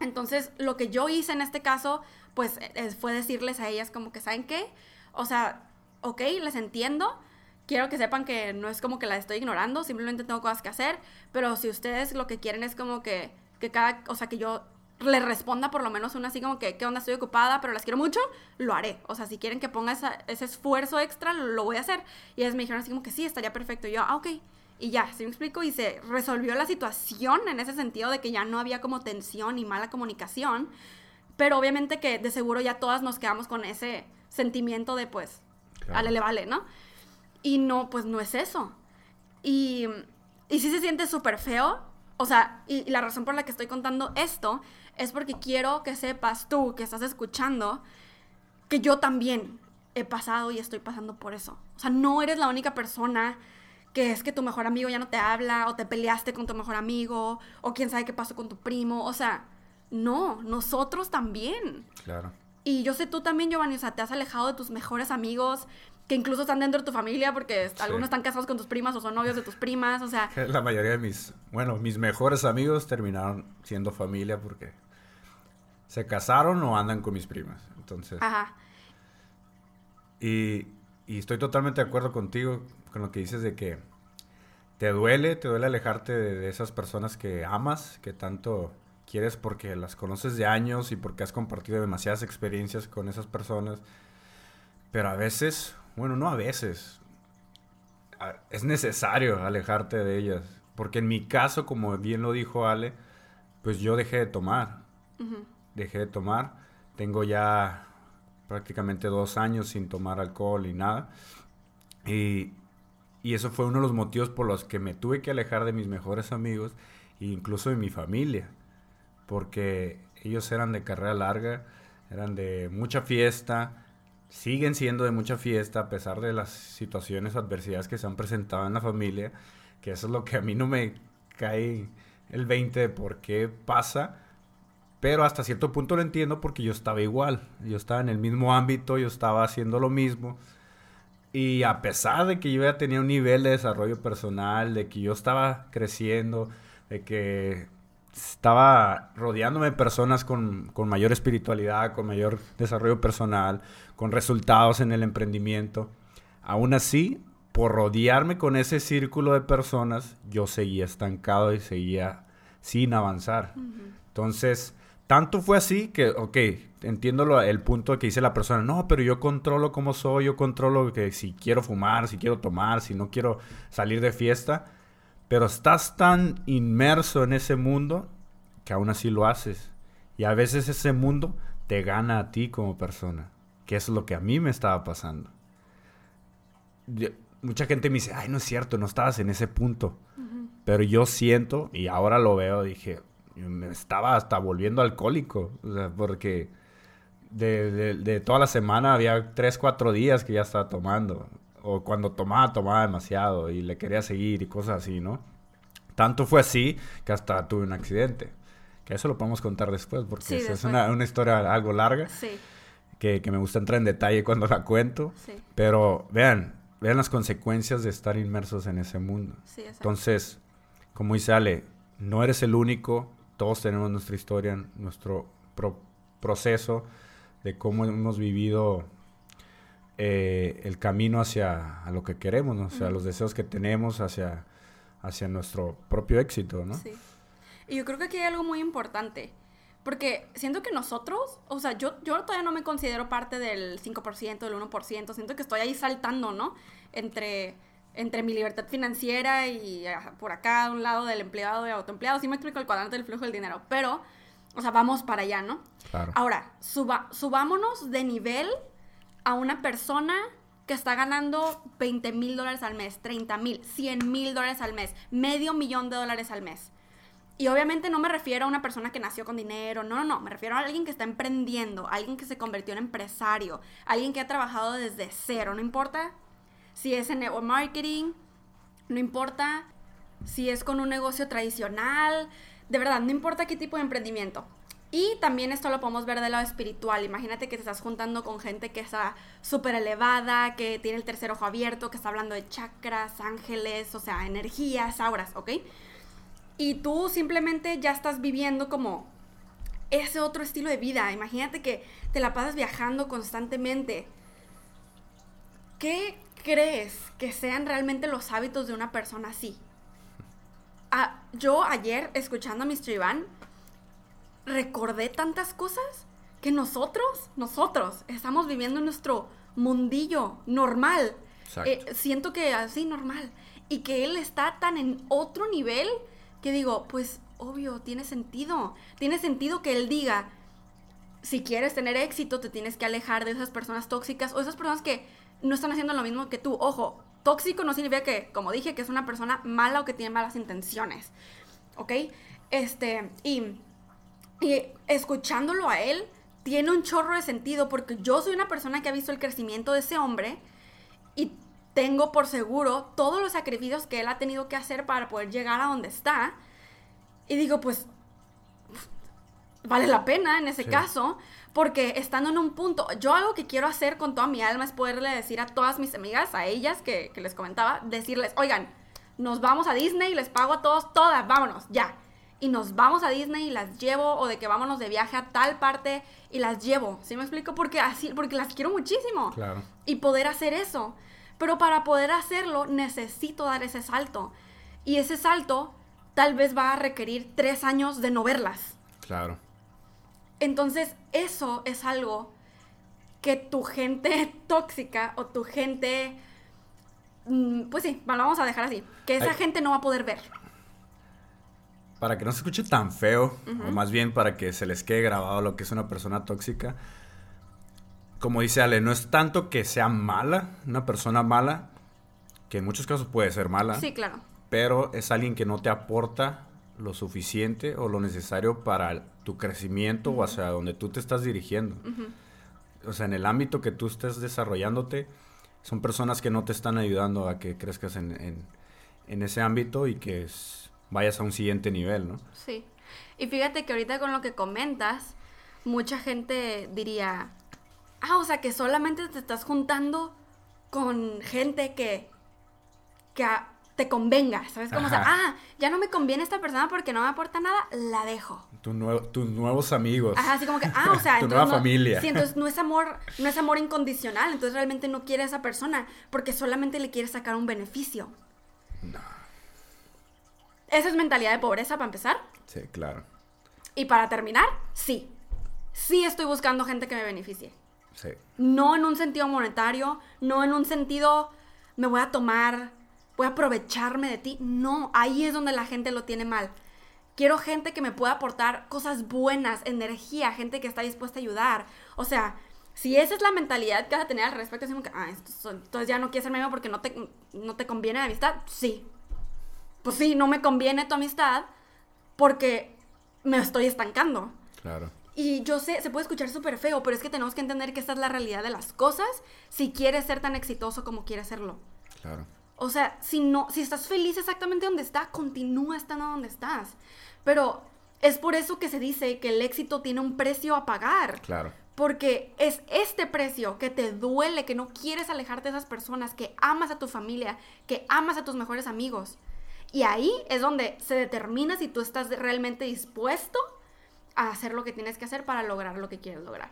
entonces lo que yo hice en este caso, pues es- fue decirles a ellas como que, ¿saben qué? O sea, ok, les entiendo. Quiero que sepan que no es como que la estoy ignorando, simplemente tengo cosas que hacer, pero si ustedes lo que quieren es como que, que cada, o sea, que yo les responda por lo menos una así como que, ¿qué onda? Estoy ocupada, pero las quiero mucho, lo haré. O sea, si quieren que ponga ese esfuerzo extra, lo, lo voy a hacer. Y ellas me dijeron así como que sí, estaría perfecto. Y yo, ah, ok. Y ya, ¿sí me explico? Y se resolvió la situación en ese sentido de que ya no había como tensión y mala comunicación. Pero obviamente que de seguro ya todas nos quedamos con ese sentimiento de pues, Claro. ale le vale, ¿no? Y no, pues no es eso. Y, y sí se siente súper feo. O sea, y, y la razón por la que estoy contando esto es porque quiero que sepas tú que estás escuchando que yo también he pasado y estoy pasando por eso. O sea, no eres la única persona que es que tu mejor amigo ya no te habla o te peleaste con tu mejor amigo o quién sabe qué pasó con tu primo. O sea, no, nosotros también. Claro. Y yo sé tú también, Giovanni, o sea, te has alejado de tus mejores amigos que incluso están dentro de tu familia porque algunos están casados con tus primas o son novios de tus primas, o sea, *laughs* La mayoría de mis, bueno, mis mejores amigos terminaron siendo familia porque se casaron o andan con mis primas. Entonces, ajá, y, y estoy totalmente de acuerdo contigo con lo que dices de que te duele, te duele alejarte de, de esas personas que amas, que tanto quieres porque las conoces de años y porque has compartido demasiadas experiencias con esas personas. Pero a veces, bueno, no a veces, es necesario alejarte de ellas. Porque en mi caso, como bien lo dijo Ale, pues yo dejé de tomar. Dejé de tomar. Tengo ya prácticamente dos años sin tomar alcohol y nada. Y, y eso fue uno de los motivos por los que me tuve que alejar de mis mejores amigos e incluso de mi familia. Porque ellos eran de carrera larga, eran de mucha fiesta, siguen siendo de mucha fiesta a pesar de las situaciones, adversidades que se han presentado en la familia, que eso es lo que a mí no me cae el 20 de por qué pasa, pero hasta cierto punto lo entiendo porque yo estaba igual, yo estaba en el mismo ámbito, yo estaba haciendo lo mismo. Y a pesar de que yo ya tenía un nivel de desarrollo personal, de que yo estaba creciendo, de que estaba rodeándome de personas con, con mayor espiritualidad, con mayor desarrollo personal, con resultados en el emprendimiento, aún así, por rodearme con ese círculo de personas, yo seguía estancado y seguía sin avanzar. Entonces, tanto fue así que, ok, entiendo lo- el punto que dice la persona, no, pero yo controlo cómo soy, yo controlo que si quiero fumar, si quiero tomar, si no quiero salir de fiesta, pero estás tan inmerso en ese mundo que aún así lo haces. Y a veces ese mundo te gana a ti como persona, que es lo que a mí me estaba pasando. Yo- mucha gente me dice, ay, no es cierto, no estabas en ese punto. Pero yo siento, y ahora lo veo, dije, me estaba hasta volviendo alcohólico. O sea, porque de, de- de toda la semana había tres, cuatro días que ya estaba tomando. O cuando tomaba, tomaba demasiado y le quería seguir y cosas así, ¿no? Tanto fue así que hasta tuve un accidente. Que eso lo podemos contar después, porque Sí, es- es después. una, una historia algo larga, Sí, que, que me gusta entrar en detalle cuando la cuento. sí, Pero vean, vean las consecuencias de estar inmersos en ese mundo. sí. Entonces, como dice Ale, no eres el único, todos tenemos nuestra historia, nuestro pro- proceso de cómo hemos vivido eh, el camino hacia a lo que queremos, ¿no? hacia Ujú. los deseos que tenemos, hacia, hacia nuestro propio éxito, ¿no? Sí. Y yo creo que aquí hay algo muy importante. Porque siento que nosotros, o sea, yo, yo todavía no me considero parte del 5%, del 1%. Siento que estoy ahí saltando, ¿no? Entre, entre mi libertad financiera y ah, por acá, a un lado del empleado y autoempleado. Sí me explico el cuadrante del flujo del dinero. Pero, o sea, vamos para allá, ¿no? Claro. Ahora, suba- subámonos de nivel a una persona que está ganando 20 mil dólares al mes, 30 mil, 100 mil dólares al mes, medio millón de dólares al mes. Y obviamente no me refiero a una persona que nació con dinero, no, no, no, me refiero a alguien que está emprendiendo, alguien que se convirtió en empresario, alguien que ha trabajado desde cero, no importa si es en network marketing, no importa si es con un negocio tradicional, de verdad, no importa qué tipo de emprendimiento. Y también esto lo podemos ver del lado espiritual. Imagínate que te estás juntando con gente que está súper elevada, que tiene el tercer ojo abierto, que está hablando de chakras, ángeles, o sea, energías, auras, ¿ok? Y tú simplemente ya estás viviendo como ese otro estilo de vida. Imagínate que te la pasas viajando constantemente. ¿Qué crees que sean realmente los hábitos de una persona así? Ah, yo ayer, escuchando a Mr. Iván, recordé tantas cosas que nosotros, nosotros, estamos viviendo en nuestro mundillo normal. Exacto. Eh, siento que así normal. Y que él está tan en otro nivel que digo, pues obvio, tiene sentido. Tiene sentido que él diga, si quieres tener éxito, te tienes que alejar de esas personas tóxicas o esas personas que no están haciendo lo mismo que tú. Ojo, tóxico no significa que, como dije, que es una persona mala o que tiene malas intenciones. ¿Ok? Este, y, y escuchándolo a él, tiene un chorro de sentido porque yo soy una persona que ha visto el crecimiento de ese hombre y tengo por seguro todos los sacrificios que él ha tenido que hacer para poder llegar a donde está. Y digo, pues, vale la pena en ese Sí. caso, porque estando en un punto, yo algo que quiero hacer con toda mi alma es poderle decir a todas mis amigas, a ellas que, que les comentaba, decirles, oigan, nos vamos a Disney, les pago a todos, todas, vámonos, ya. Y nos vamos a Disney y las llevo, o de que vámonos de viaje a tal parte y las llevo. ¿Sí me explico? Porque así, porque las quiero muchísimo Claro. y poder hacer eso. Pero para poder hacerlo necesito dar ese salto. Y ese salto tal vez va a requerir tres años de no verlas. Claro. Entonces eso es algo que tu gente *laughs* tóxica o tu gente... mm, Pues sí, lo vamos a dejar así. Que esa Ay. gente no va a poder ver. Para que no se escuche tan feo, o más bien para que se les quede grabado lo que es una persona tóxica, como dice Ale, no es tanto que sea mala, una persona mala, que en muchos casos puede ser mala, Sí, claro. pero es alguien que no te aporta lo suficiente o lo necesario para tu crecimiento o hacia donde tú te estás dirigiendo. O sea, en el ámbito que tú estés desarrollándote, son personas que no te están ayudando a que crezcas en, en- en ese ámbito y que es- vayas a un siguiente nivel, ¿no? Sí. Y fíjate que ahorita con lo que comentas, mucha gente diría, ah, o sea, que solamente te estás juntando con gente que, que a- te convenga, ¿sabes? Como, o sea, ah, ya no me conviene esta persona porque no me aporta nada, la dejo. Tu nuevo- tus nuevos amigos. Ajá, así como que, ah, o sea, *laughs* Tu nueva no- familia. Sí, entonces no es amor, no es amor incondicional, entonces realmente no quiere a esa persona porque solamente le quiere sacar un beneficio. No. Esa es mentalidad de pobreza para empezar. Sí, claro. Y para terminar, sí. Sí estoy buscando gente que me beneficie. Sí. No en un sentido monetario, no en un sentido me voy a tomar, voy a aprovecharme de ti. No, ahí es donde la gente lo tiene mal. Quiero gente que me pueda aportar cosas buenas, energía, gente que está dispuesta a ayudar. O sea, si esa es la mentalidad que vas a tener al respecto, es como que, ah, entonces ya no quieres ser mi amigo porque no te, no te conviene la amistad, sí. Pues sí, no me conviene tu amistad porque me estoy estancando. Claro. Y yo sé, se puede escuchar súper feo, pero es que tenemos que entender que esta es la realidad de las cosas si quieres ser tan exitoso como quieres serlo. Claro. O sea, si no, si estás feliz exactamente donde está, continúa estando donde estás. Pero Es por eso que se dice que el éxito tiene un precio a pagar. Claro. Porque es este precio que te duele, que no quieres alejarte de esas personas, que amas a tu familia, que amas a tus mejores amigos. Y ahí es donde se determina si tú estás realmente dispuesto a hacer lo que tienes que hacer para lograr lo que quieres lograr.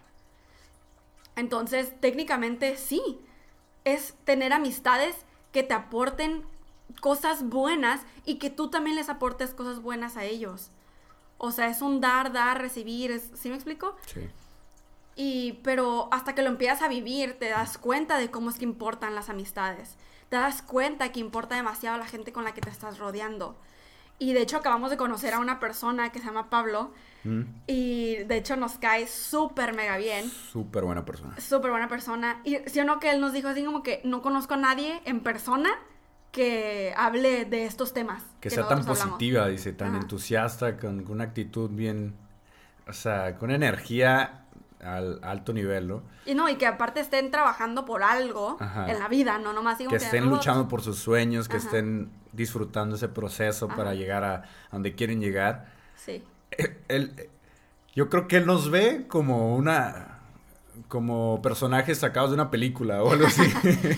Entonces, técnicamente sí, es tener amistades que te aporten cosas buenas y que tú también les aportes cosas buenas a ellos. O sea, es un dar, dar, recibir, ¿sí me explico? Sí. Y, pero hasta que lo empiezas a vivir, te das cuenta de cómo es que importan las amistades. Te das cuenta que importa demasiado la gente con la que te estás rodeando. Y de hecho acabamos de conocer a una persona que se llama Pablo. Mm. Y de hecho nos cae súper mega bien. Súper buena persona. Súper buena persona. Y si o no que él nos dijo así como que no conozco a nadie en persona que hable de estos temas. Que, sea tan hablamos. positiva, dice, tan Ajá. entusiasta, con, con una actitud bien, o sea, con energía al alto nivel, ¿no? Y no, y que aparte estén trabajando por algo Ajá. en la vida, no nomás digo Que estén "No, luchando por sus sueños, que Ajá. estén disfrutando ese proceso para llegar a, a donde quieren llegar. Sí. Él- él- yo creo que él nos ve como una como personajes sacados de una película o algo así.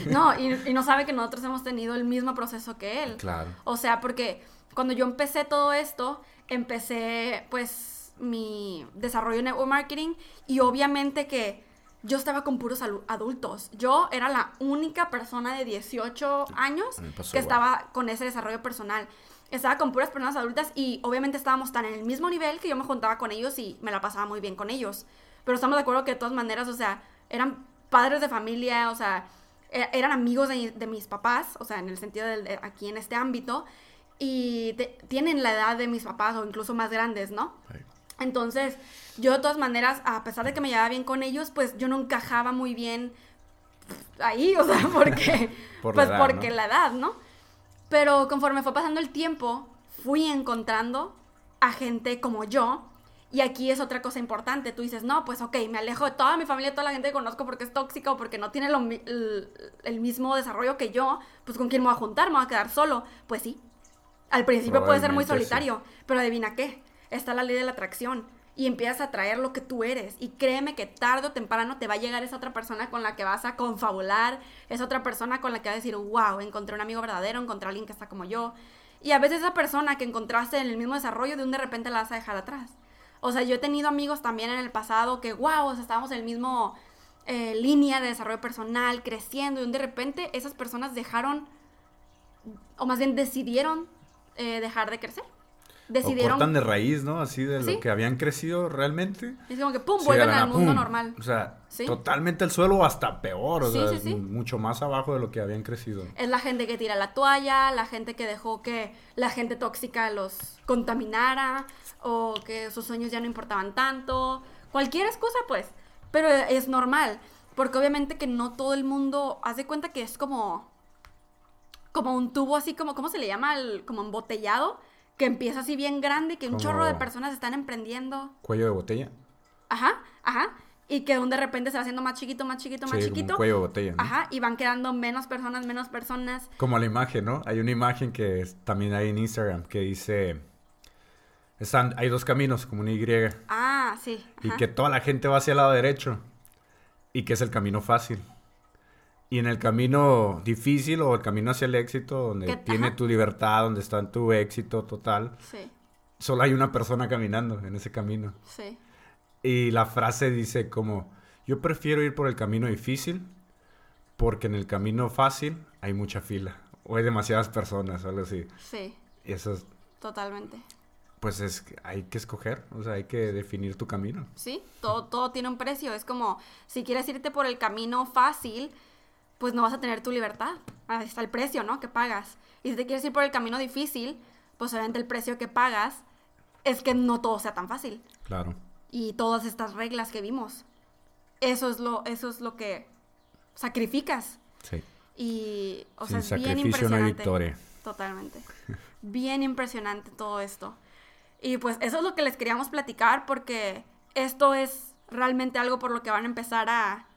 *laughs* No, y, y no sabe que nosotros hemos tenido el mismo proceso que él. claro. O sea, porque cuando yo empecé todo esto, empecé pues mi desarrollo de network marketing y obviamente que yo estaba con puros adultos. Yo era la única persona de 18 años Me pasó que estaba con ese desarrollo personal. Estaba con puras personas adultas y obviamente estábamos tan en el mismo nivel que yo me juntaba con ellos y me la pasaba muy bien con ellos. Pero estamos de acuerdo que de todas maneras, o sea, eran padres de familia, o sea, e- eran amigos de, de mis papás, o sea, en el sentido de, de aquí en este ámbito, y te- tienen la edad de mis papás o incluso más grandes, ¿no? Entonces, yo de todas maneras, a pesar de que me llevaba bien con ellos, pues yo no encajaba muy bien ahí, *laughs* o sea, porque, *laughs* Por la pues edad, porque ¿no? la edad, ¿no? Pero conforme fue pasando el tiempo, fui encontrando a gente como yo. Y aquí es otra cosa importante. Tú dices, no, pues ok, me alejo de toda mi familia, de toda la gente que conozco porque es tóxica o porque no tiene lo el, el mismo desarrollo que yo. Pues con quién me voy a juntar, me voy a quedar solo. Pues sí. Al principio puede ser muy solitario, pero adivina qué. Está la ley de la atracción. Y empiezas a atraer lo que tú eres. Y créeme que tarde o temprano te va a llegar esa otra persona con la que vas a confabular. Esa otra persona con la que vas a decir, wow, encontré un amigo verdadero, encontré a alguien que está como yo. Y a veces esa persona que encontraste en el mismo desarrollo, de un de repente la vas a dejar atrás. O sea, yo he tenido amigos también en el pasado que, wow, o estábamos en el mismo eh, línea de desarrollo personal, creciendo, y de repente esas personas dejaron, o más bien decidieron eh, dejar de crecer. O Decidieron. cortan de raíz, ¿no? Así de Sí. lo que habían crecido realmente. Es como que, pum, vuelven al mundo ¡pum! normal. O sea, Sí. totalmente el suelo o hasta peor, o Sí, sea, sí, sí. mucho más abajo de lo que habían crecido. Es la gente que tira la toalla, la gente que dejó que la gente tóxica los contaminara o que sus sueños ya no importaban tanto. Cualquier excusa, pues. Pero es normal, porque obviamente que no todo el mundo hace cuenta que es como como un tubo así como ¿cómo se le llama? El- como embotellado que empieza así bien grande y que un Como- chorro de personas están emprendiendo. Cuello de botella. Ajá, ajá. Y que de repente se va haciendo más chiquito, más chiquito, más Sí, como un chiquito. cuello de botella, ¿no? Ajá, y van quedando menos personas, menos personas. Como la imagen, ¿no? Hay una imagen que es- también hay en Instagram que dice... Están, hay dos caminos, como una Y. Ah, sí. Y que toda la gente va hacia el lado derecho. Y que es el camino fácil. Y en el camino difícil o el camino hacia el éxito, donde tiene tu libertad, donde está tu éxito total, Sí, solo hay una persona caminando en ese camino. sí. Y la frase dice como, yo prefiero ir por el camino difícil porque en el camino fácil hay mucha fila o hay demasiadas personas algo así. Sí, Y eso es, totalmente. pues es, hay que escoger, o sea, hay que definir tu camino. Sí, todo, todo tiene un precio. Es como, si quieres irte por el camino fácil, pues no vas a tener tu libertad. Ahí está el precio, ¿no? Que pagas. Y si te quieres ir por el camino difícil, pues obviamente el precio que pagas es que no todo sea tan fácil. Claro. Y todas estas reglas que vimos. Eso es lo, eso es lo que sacrificas. Sí. Y, o Sin sea, es bien sacrificio no impresionante. victoria. Totalmente. Bien impresionante todo esto. Y pues eso es lo que les queríamos platicar porque esto es realmente algo por lo que van a empezar a,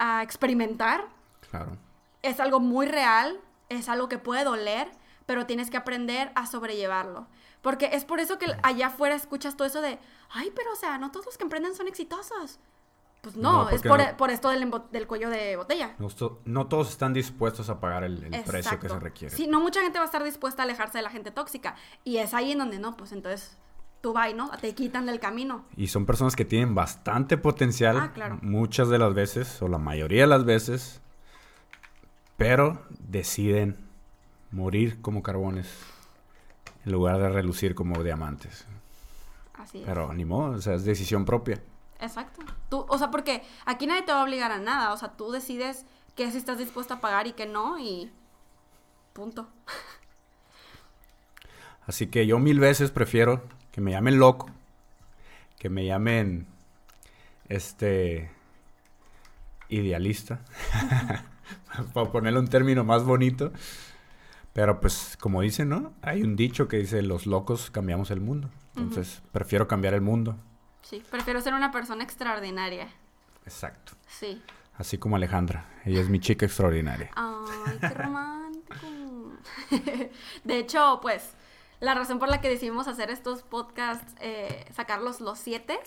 a experimentar. Claro. Es algo muy real, es algo que puede doler, pero tienes que aprender a sobrellevarlo. Porque es por eso que allá afuera escuchas todo eso de, ay, pero o sea, no todos los que emprenden son exitosos. Pues no, No, es por, no. por esto del, del cuello de botella. No, to- no todos están dispuestos a pagar el, el precio que se requiere. Sí, no mucha gente va a estar dispuesta a alejarse de la gente tóxica. Y es ahí en donde no, pues entonces tú vas, ¿no? Te quitan del camino. Y son personas que tienen bastante potencial. Ah, claro. Muchas de las veces, o la mayoría de las veces. Pero deciden morir como carbones. En lugar de relucir como diamantes. Así es. Pero ni modo, o sea, es decisión propia. Exacto. Tú, o sea, porque aquí nadie te va a obligar a nada. O sea, tú decides qué sí estás dispuesto a pagar y qué no y punto. *laughs* Así que yo mil veces prefiero que me llamen loco, que me llamen este idealista, *laughs* para ponerle un término más bonito. Pero pues como dicen, ¿no? Hay un dicho que dice los locos cambiamos el mundo. Entonces prefiero cambiar el mundo. Sí, prefiero ser una persona extraordinaria. Exacto. Sí. Así como Alejandra. Ella es mi chica extraordinaria. Ay, qué *laughs* romántico. *laughs* De hecho, pues, la razón por la que decidimos hacer estos podcasts, eh, sacarlos los siete,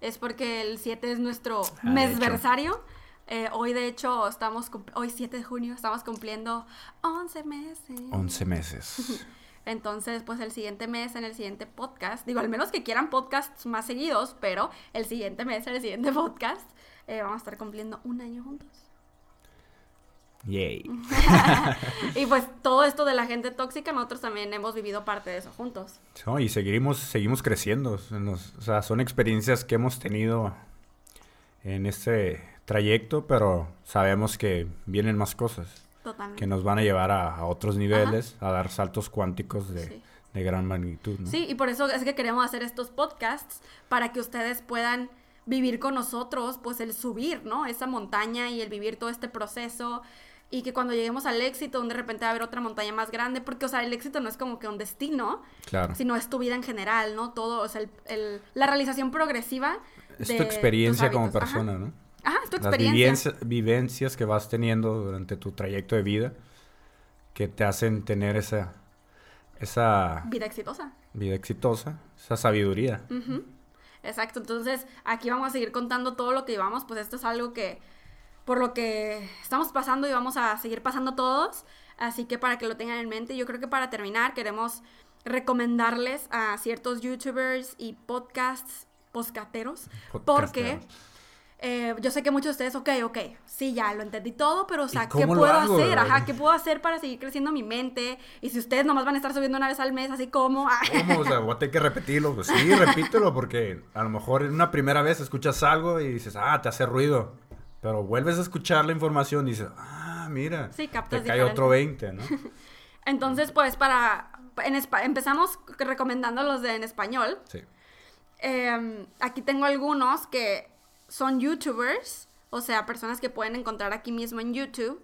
es porque el 7 es nuestro Ah, mesversario. Eh, hoy, de hecho, estamos, hoy 7 de junio, estamos cumpliendo 11 meses. 11 meses. *laughs* Entonces, pues el siguiente mes, en el siguiente podcast, digo, al menos que quieran podcasts más seguidos, pero el siguiente mes, en el siguiente *laughs* podcast, eh, vamos a estar cumpliendo un año juntos. Yay. *laughs* Y pues todo esto de la gente tóxica, nosotros también hemos vivido parte de eso juntos. No, y seguimos, seguimos creciendo. Nos- o sea, son experiencias que hemos tenido en este trayecto, pero sabemos que vienen más cosas Totalmente. que nos van a llevar a, a otros niveles, a dar saltos cuánticos de, Sí. de gran magnitud. ¿no? Sí, y por eso es que queremos hacer estos podcasts para que ustedes puedan vivir con nosotros, pues el subir, ¿no? Esa montaña y el vivir todo este proceso y que cuando lleguemos al éxito, de repente va a haber otra montaña más grande, porque, o sea, el éxito no es como que un destino, Claro. sino es tu vida en general, ¿no? Todo, o sea, el- el- la realización progresiva. Es de tu tus experiencia como. Ajá. persona, ¿no? Ajá, es tu Las experiencia. vivencia- vivencias que vas teniendo durante tu trayecto de vida que te hacen tener esa, esa Vida exitosa. vida exitosa, esa sabiduría. Exacto, entonces aquí vamos a seguir contando todo lo que llevamos, pues esto es algo que por lo que estamos pasando y vamos a seguir pasando todos, así que para que lo tengan en mente, yo creo que para terminar queremos recomendarles a ciertos youtubers y podcasts, poscateros, porque eh, yo sé que muchos de ustedes, ok, ok, sí, ya lo entendí todo, pero o sea, ¿Y ¿qué puedo hago? hacer? Ajá, ¿qué puedo hacer para seguir creciendo mi mente? Y si ustedes nomás van a estar subiendo una vez al mes, así como... ¿Cómo? O sea, voy a tener que repetirlo. Pues sí, repítelo porque a lo mejor en una primera vez escuchas algo y dices, ah, te hace ruido. Pero vuelves a escuchar la información y dices, ah, mira. Sí, captas Te cae diferente. otro 20, ¿no? *laughs* Entonces, pues para... En empezamos recomendando los de en español. Sí. Eh, aquí tengo algunos que son youtubers, o sea, personas que pueden encontrar aquí mismo en YouTube.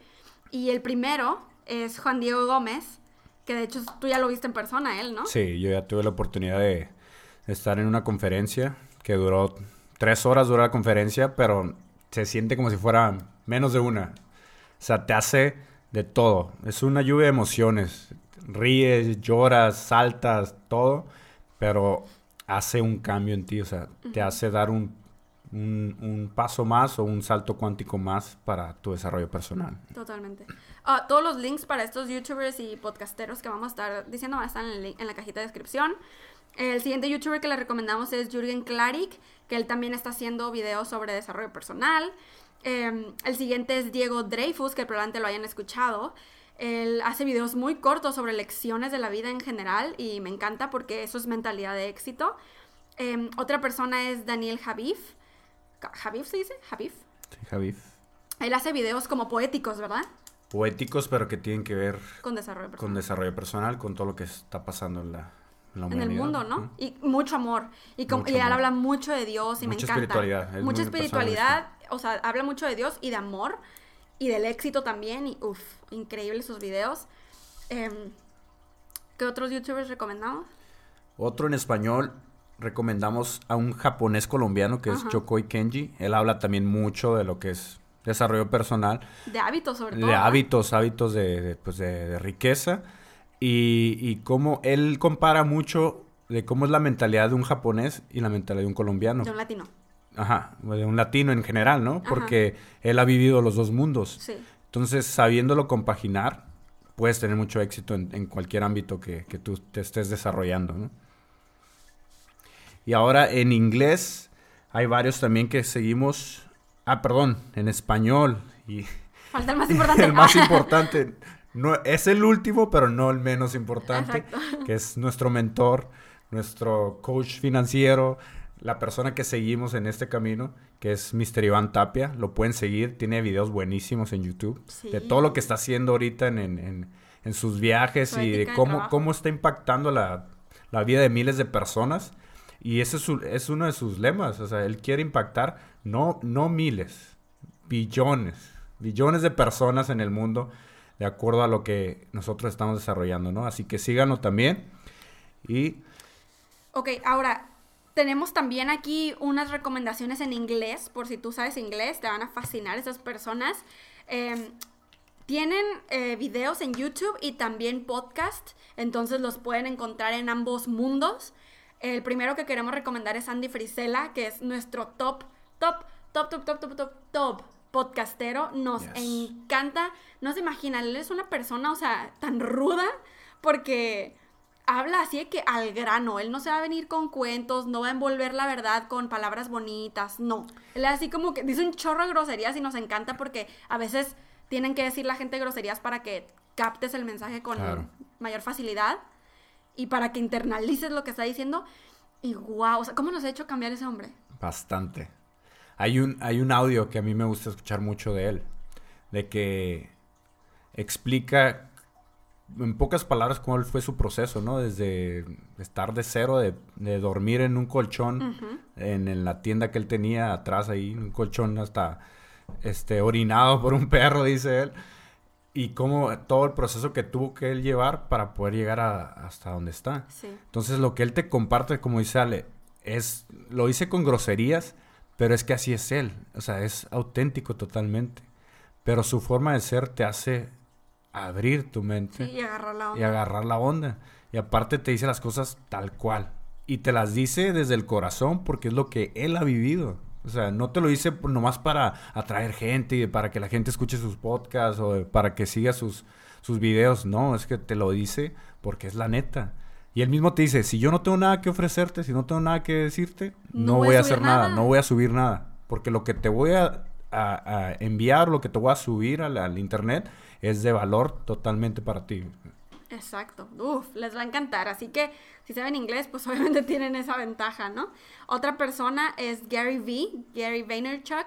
Y el primero es Juan Diego Gómez, que de hecho tú ya lo viste en persona, él, ¿no? Sí, yo ya tuve la oportunidad de estar en una conferencia que duró tres horas, duró la conferencia, pero se siente como si fuera menos de una. O sea, te hace de todo. Es una lluvia de emociones. Ríes, lloras, saltas, todo, pero hace un cambio en ti. O sea, te hace dar un, un, un paso más o un salto cuántico más para tu desarrollo personal. Totalmente. Ah, todos los links para estos youtubers y podcasteros que vamos a estar diciendo van a estar en, el link- en la cajita de descripción. El siguiente youtuber que le recomendamos es Jürgen Klarik, que él también está haciendo videos sobre desarrollo personal. Eh, el siguiente es Diego Dreyfus, que probablemente lo hayan escuchado. Él hace videos muy cortos sobre lecciones de la vida en general y me encanta porque eso es mentalidad de éxito. Eh, otra persona es Daniel Javif. ¿Javif se dice? Javif. Sí, Javif. Él hace videos como poéticos, ¿verdad? Poéticos, pero que tienen que ver Con desarrollo personal. con desarrollo personal, con todo lo que está pasando en la, en el mundo, ¿no? Y mucho amor. Y, como- Mucho y él amor. habla mucho de Dios y me Mucha encanta. espiritualidad, es Mucha espiritualidad. O sea, habla mucho de Dios y de amor y del éxito también. Y uff, increíbles sus videos. Em, ¿Qué otros youtubers recomendamos? Otro en español, recomendamos a un japonés colombiano que es. Chokoi Kenji. Él habla también mucho de lo que es desarrollo personal, De hábitos, sobre todo. de hábitos, hábitos de, de, pues, de- de riqueza. Y, y cómo él compara mucho de cómo es la mentalidad de un japonés y la mentalidad de un colombiano. De un latino. Ajá, de un latino en general, ¿no? Porque él ha vivido los dos mundos. Sí. Entonces, sabiéndolo compaginar, puedes tener mucho éxito en, en cualquier ámbito que, que, tú te estés desarrollando, ¿no? Y ahora en inglés hay varios también que seguimos. Ah, perdón, en español. Y Falta el más *laughs* importante. el más *laughs* importante. No, es el último, pero no el menos importante. Exacto. *laughs* Que es nuestro mentor, nuestro coach financiero, la persona que seguimos en este camino, que es Mr. Iván Tapia. Lo pueden seguir, tiene videos buenísimos en YouTube Sí. de todo lo que está haciendo ahorita en, en- en- en sus viajes Su y de cómo, cómo está impactando la, la vida de miles de personas. Y ese es, su- es uno de sus lemas. O sea, él quiere impactar no, no miles, billones, billones de personas en el mundo de acuerdo a lo que nosotros estamos desarrollando, ¿no? Así que síganlo también. Y Ok, ahora tenemos también aquí unas recomendaciones en inglés, por si tú sabes inglés, te van a fascinar esas personas. Eh, tienen eh, videos en YouTube y también podcast, entonces los pueden encontrar en ambos mundos. El primero que queremos recomendar es Andy Frisella, que es nuestro top, top, top, top, top, top, top, top podcastero. Nos Yes. encanta, no se imaginan, él es una persona, o sea, tan ruda, porque habla así de que al grano, él no se va a venir con cuentos, no va a envolver la verdad con palabras bonitas, no. Él es así como que dice un chorro de groserías y nos encanta porque a veces tienen que decir la gente groserías para que captes el mensaje con Claro. mayor facilidad y para que internalices lo que está diciendo. Y wow, o sea, ¿cómo nos ha hecho cambiar ese hombre? Bastante. Hay un, hay un audio que a mí me gusta escuchar mucho de él, de que explica en pocas palabras cómo fue su proceso, ¿no? Desde estar de cero, de, de dormir en un colchón, en, en la tienda que él tenía atrás ahí, un colchón hasta este, orinado por un perro, dice él, y cómo todo el proceso que tuvo que él llevar para poder llegar a- hasta donde está. Sí. Entonces lo que él te comparte, como dice Ale, es, lo hice con groserías, pero es que así es él. O sea, es auténtico totalmente. Pero su forma de ser te hace abrir tu mente Sí, y agarrar la y onda. agarrar la onda. Y aparte te dice las cosas tal cual. Y te las dice desde el corazón porque es lo que él ha vivido. O sea, no te lo dice por- nomás para atraer gente y para que la gente escuche sus podcasts o para que siga sus, sus videos. No, es que te lo dice porque es la neta. Y él mismo te dice, si yo no tengo nada que ofrecerte, si no tengo nada que decirte, no, voy, a hacer nada. no voy a subir nada. Porque lo que te voy a, a- a enviar, lo que te voy a subir al, al internet, es de valor totalmente para ti. Exacto. Uf, les va a encantar. Así que si saben inglés, pues *laughs* obviamente tienen esa ventaja, ¿no? Otra persona es Gary V, Gary Vaynerchuk.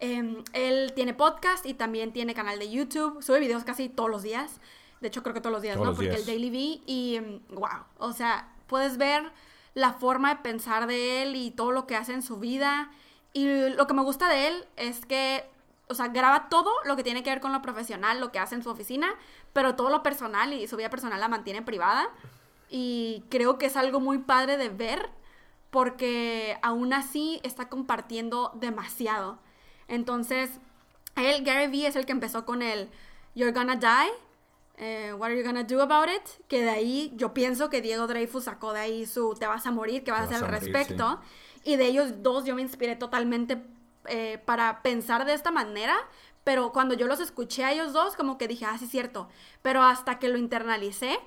Em, él tiene podcast y también tiene canal de YouTube. Sube videos casi todos los días. De hecho, creo que todos los días, Todos ¿no? los Porque días. el Daily V y wow. O sea, puedes ver la forma de pensar de él y todo lo que hace en su vida. Y lo que me gusta de él es que, o sea, graba todo lo que tiene que ver con lo profesional, lo que hace en su oficina, pero todo lo personal y su vida personal la mantiene privada. Y creo que es algo muy padre de ver porque aún así está compartiendo demasiado. Entonces, él, Gary Vee, es el que empezó con el You're Gonna Die. Eh, what are you gonna do about it? Que de ahí yo pienso que Diego Dreyfus sacó de ahí su Te vas a morir, ¿qué vas a hacer al morir, respecto? Y de ellos dos yo me inspiré totalmente eh, para pensar de esta manera. Pero cuando yo los escuché a ellos dos, como que dije, ah, sí es cierto. Pero hasta que lo internalicé,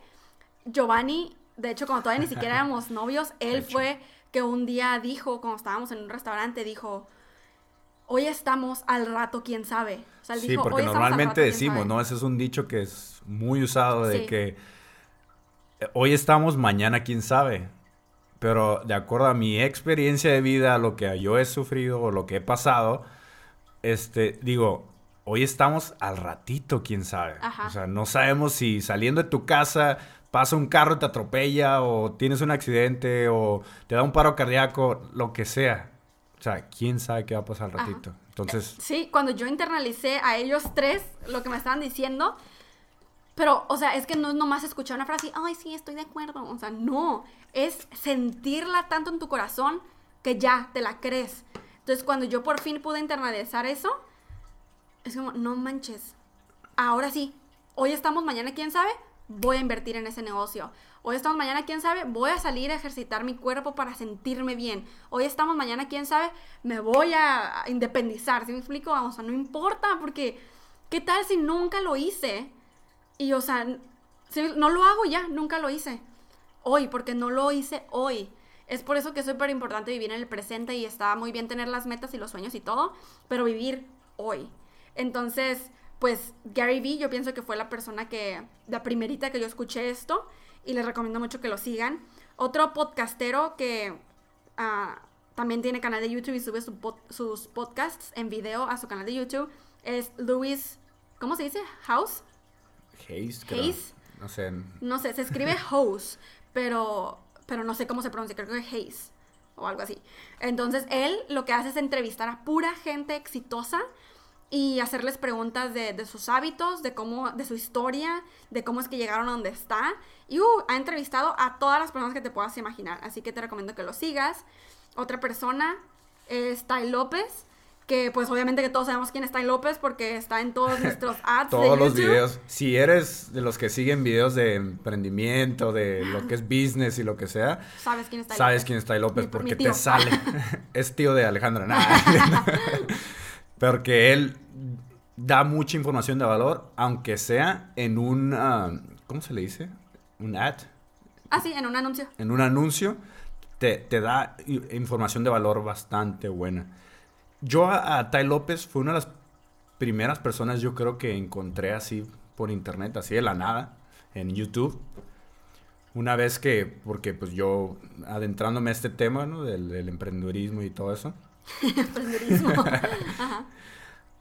Giovanni, de hecho, cuando todavía ni siquiera *laughs* éramos novios, él fue que un día dijo, cuando estábamos en un restaurante, dijo, hoy estamos al rato, quién sabe. O sea, él Sí, dijo, porque "Hoy estamos al normalmente rato, decimos, sabe". ¿no? Ese es un dicho que es muy usado de Sí. que eh, hoy estamos, mañana quién sabe. Pero de acuerdo a mi experiencia de vida, lo que yo he sufrido o lo que he pasado, este, digo, hoy estamos al ratito, quién sabe. Ajá. O sea, no sabemos si saliendo de tu casa pasa un carro y te atropella o tienes un accidente o te da un paro cardíaco, lo que sea. O sea, quién sabe qué va a pasar al Ajá. ratito. Entonces, Sí, cuando yo internalicé a ellos tres lo que me estaban diciendo, pero, o sea, es que no es nomás escuchar una frase y, ay, sí, estoy de acuerdo. O sea, no, es sentirla tanto en tu corazón que ya te la crees. Entonces, cuando yo por fin pude internalizar eso, es como, no manches, ahora sí, hoy estamos, mañana quién sabe, voy a invertir en ese negocio. Hoy estamos mañana, quién sabe, voy a salir a ejercitar mi cuerpo para sentirme bien. Hoy estamos mañana, quién sabe, me voy a independizar. ¿Sí me explico? O sea, no importa, porque ¿qué tal si nunca lo hice? Y, o sea, no lo hago ya, nunca lo hice. Hoy, porque no lo hice hoy. Es por eso que es súper importante vivir en el presente y está muy bien tener las metas y los sueños y todo, pero vivir hoy. Entonces, pues Gary Vee yo pienso que fue la persona que, la primerita que yo escuché esto y les recomiendo mucho que lo sigan. Otro podcastero que ah, también tiene canal de YouTube y sube sus podcasts en video a su canal de YouTube es Louis, ¿cómo se dice? House. Hayes. Hayes. No sé. No sé, se escribe *laughs* House, pero, pero no sé cómo se pronuncia, creo que es Hayes o algo así. Entonces él lo que hace es entrevistar a pura gente exitosa y hacerles preguntas de, sus hábitos, de cómo, de su historia, de cómo es que llegaron a donde está. Y uh, ha entrevistado a todas las personas que te puedas imaginar. Así que te recomiendo que lo sigas. Otra persona es Tai López. Que pues obviamente que todos sabemos quién es Tai López porque está en todos *laughs* nuestros ads. todos los videos. Si eres de los que siguen videos de emprendimiento, de lo que es business y lo que sea. Sabes quién es Tai Sabes quién es Tai López porque te sale. *laughs* *laughs* es tío de Alejandra. Porque él da mucha información de valor, aunque sea en un, ah, ¿cómo se le dice? Un ad. Ah, sí, en un anuncio. En un anuncio te, te da información de valor bastante buena. Yo a, a Tai López fue una de las primeras personas yo creo que encontré así por internet, así de la nada, en YouTube. Una vez que, porque pues yo adentrándome a este tema, ¿no? Del, del emprendedurismo y todo eso. *laughs* *laughs* Ajá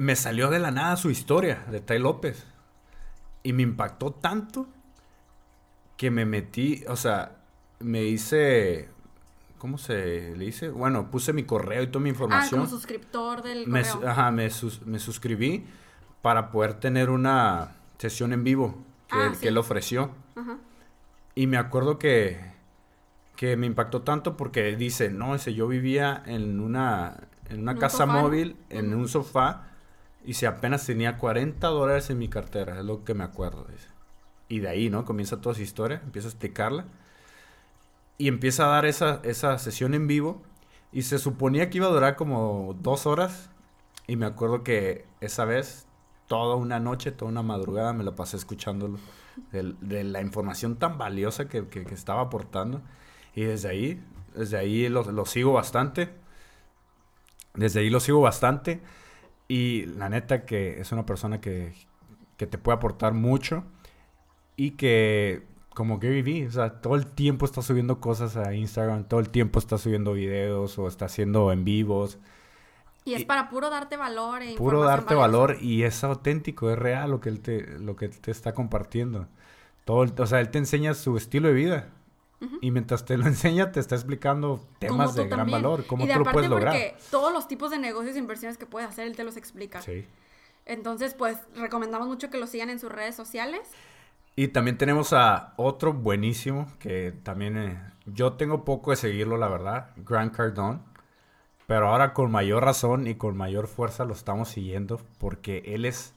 me salió de la nada su historia de Tai López. Y me impactó tanto que me metí, o sea, me hice, ¿cómo se le dice? Bueno, puse mi correo y toda mi información. Ah, como suscriptor del correo. ajá, me, suscribí para poder tener una sesión en vivo que, ah, él ofreció. Ajá. Y me acuerdo que, que me impactó tanto porque dice, no, ese yo vivía en una, en una casa móvil, en un sofá, y si apenas tenía 40 dólares en mi cartera, es lo que me acuerdo. Y de ahí, ¿no? Comienza toda su historia, empieza a explicarla. Y empieza a dar esa, esa sesión en vivo. Y se suponía que iba a durar como dos horas. Y me acuerdo que esa vez, toda una noche, toda una madrugada, me lo pasé escuchándolo. De, la información tan valiosa que, que, estaba aportando. Y desde ahí, desde ahí lo, lo sigo bastante. Desde ahí lo sigo bastante. Y la neta que es una persona que, que te puede aportar mucho y que como Gary Vee, o sea, todo el tiempo está subiendo cosas a Instagram, todo el tiempo está subiendo videos o está haciendo en vivos. Y es para puro darte valor. E puro darte valor y es auténtico, es real lo que él te, lo que te está compartiendo. Todo, o sea, él te enseña su estilo de vida. Y mientras te lo *laughs* enseña, te está explicando temas de gran valor, cómo tú lo puedes lograr. Porque todos los tipos de negocios e inversiones que puedes hacer, él te los explica. Sí. Entonces, pues, recomendamos mucho que lo sigan en sus redes sociales. Y también tenemos a otro buenísimo, que también eh, yo tengo poco de seguirlo, la verdad, Grant Cardone. Pero ahora con mayor razón y con mayor fuerza lo estamos siguiendo porque él es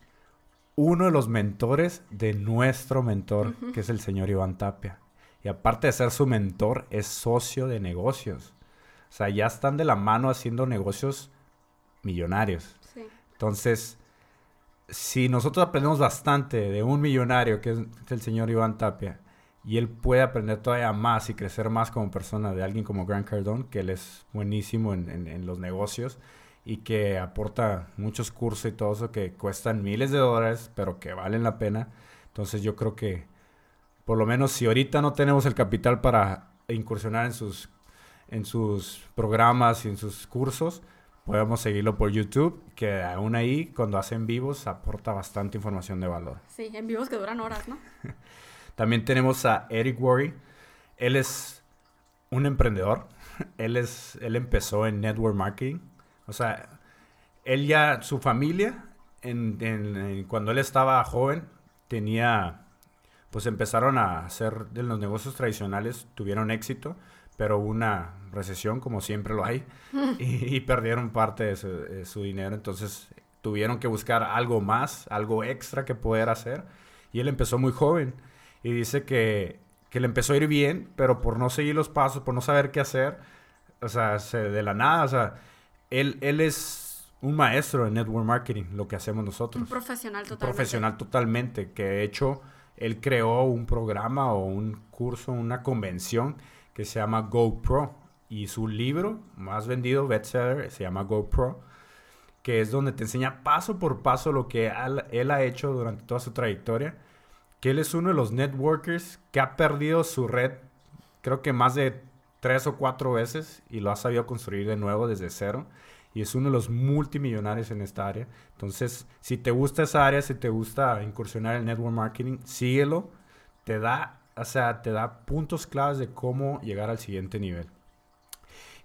uno de los mentores de nuestro mentor, que es el señor Iván Tapia. Y aparte de ser su mentor, es socio de negocios. O sea, ya están de la mano haciendo negocios millonarios. Sí. Entonces, si nosotros aprendemos bastante de un millonario, que es el señor Iván Tapia, y él puede aprender todavía más y crecer más como persona de alguien como Grant Cardone, que él es buenísimo en, en los negocios y que aporta muchos cursos y todo eso que cuestan miles de dólares, pero que valen la pena. Entonces yo creo que por lo menos si ahorita no tenemos el capital para incursionar en sus, en sus programas y en sus cursos, podemos seguirlo por YouTube, que aún ahí, cuando hacen vivos, aporta bastante información de valor. Sí, en vivos que duran horas, ¿no? *laughs* También tenemos a Eric Worry. Él es un emprendedor. *laughs* Él, es, él empezó en network marketing. O sea, él ya, su familia, en, cuando él estaba joven, tenía pues empezaron a hacer de los negocios tradicionales, tuvieron éxito, pero una recesión, como siempre lo hay, *laughs* y, perdieron parte de su, dinero. Entonces tuvieron que buscar algo más, algo extra que poder hacer. Y él empezó muy joven. y dice que, que le empezó a ir bien, pero por no seguir los pasos, por no saber qué hacer, o sea, se- de la nada, o sea, él, él es un maestro en network marketing, lo que hacemos nosotros. Un profesional Un totalmente. profesional totalmente, que de hecho él creó un programa o un curso, una convención que se llama GoPro. Y su libro más vendido, bestseller, se llama GoPro, que es donde te enseña paso por paso lo que él, ha hecho durante toda su trayectoria. Que él es uno de los networkers que ha perdido su red, creo que más de tres o cuatro veces, y lo ha sabido construir de nuevo desde cero y es uno de los multimillonarios en esta área. Entonces, si te gusta esa área, si te gusta incursionar en network marketing, síguelo. Te da, o sea, te da puntos claves de cómo llegar al siguiente nivel.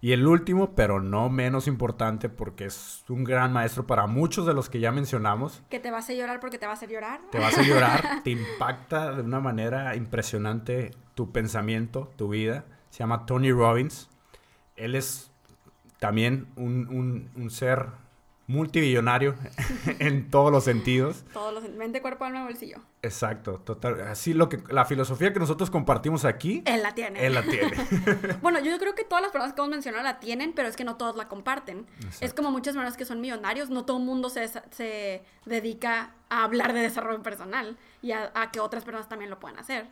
Y el último, pero no menos importante, porque es un gran maestro para muchos de los que ya mencionamos. Que te va a hacer llorar porque te va a hacer llorar. Te vas a llorar, *laughs* te impacta de una manera impresionante tu pensamiento, tu vida. Se llama Tony Robbins. Él es también un, un- un ser multibillonario *laughs* en todos los sentidos. Todos los mente, cuerpo, alma, bolsillo. Exacto, total. Así lo que la filosofía que nosotros compartimos aquí, Él la tiene. él la tiene. *laughs* Bueno, yo creo que todas las personas que hemos mencionado la tienen, pero es que no todos la comparten. Exacto. Es como muchas personas que son millonarios, no todo el mundo se, se dedica a hablar de desarrollo personal y a, a que otras personas también lo puedan hacer.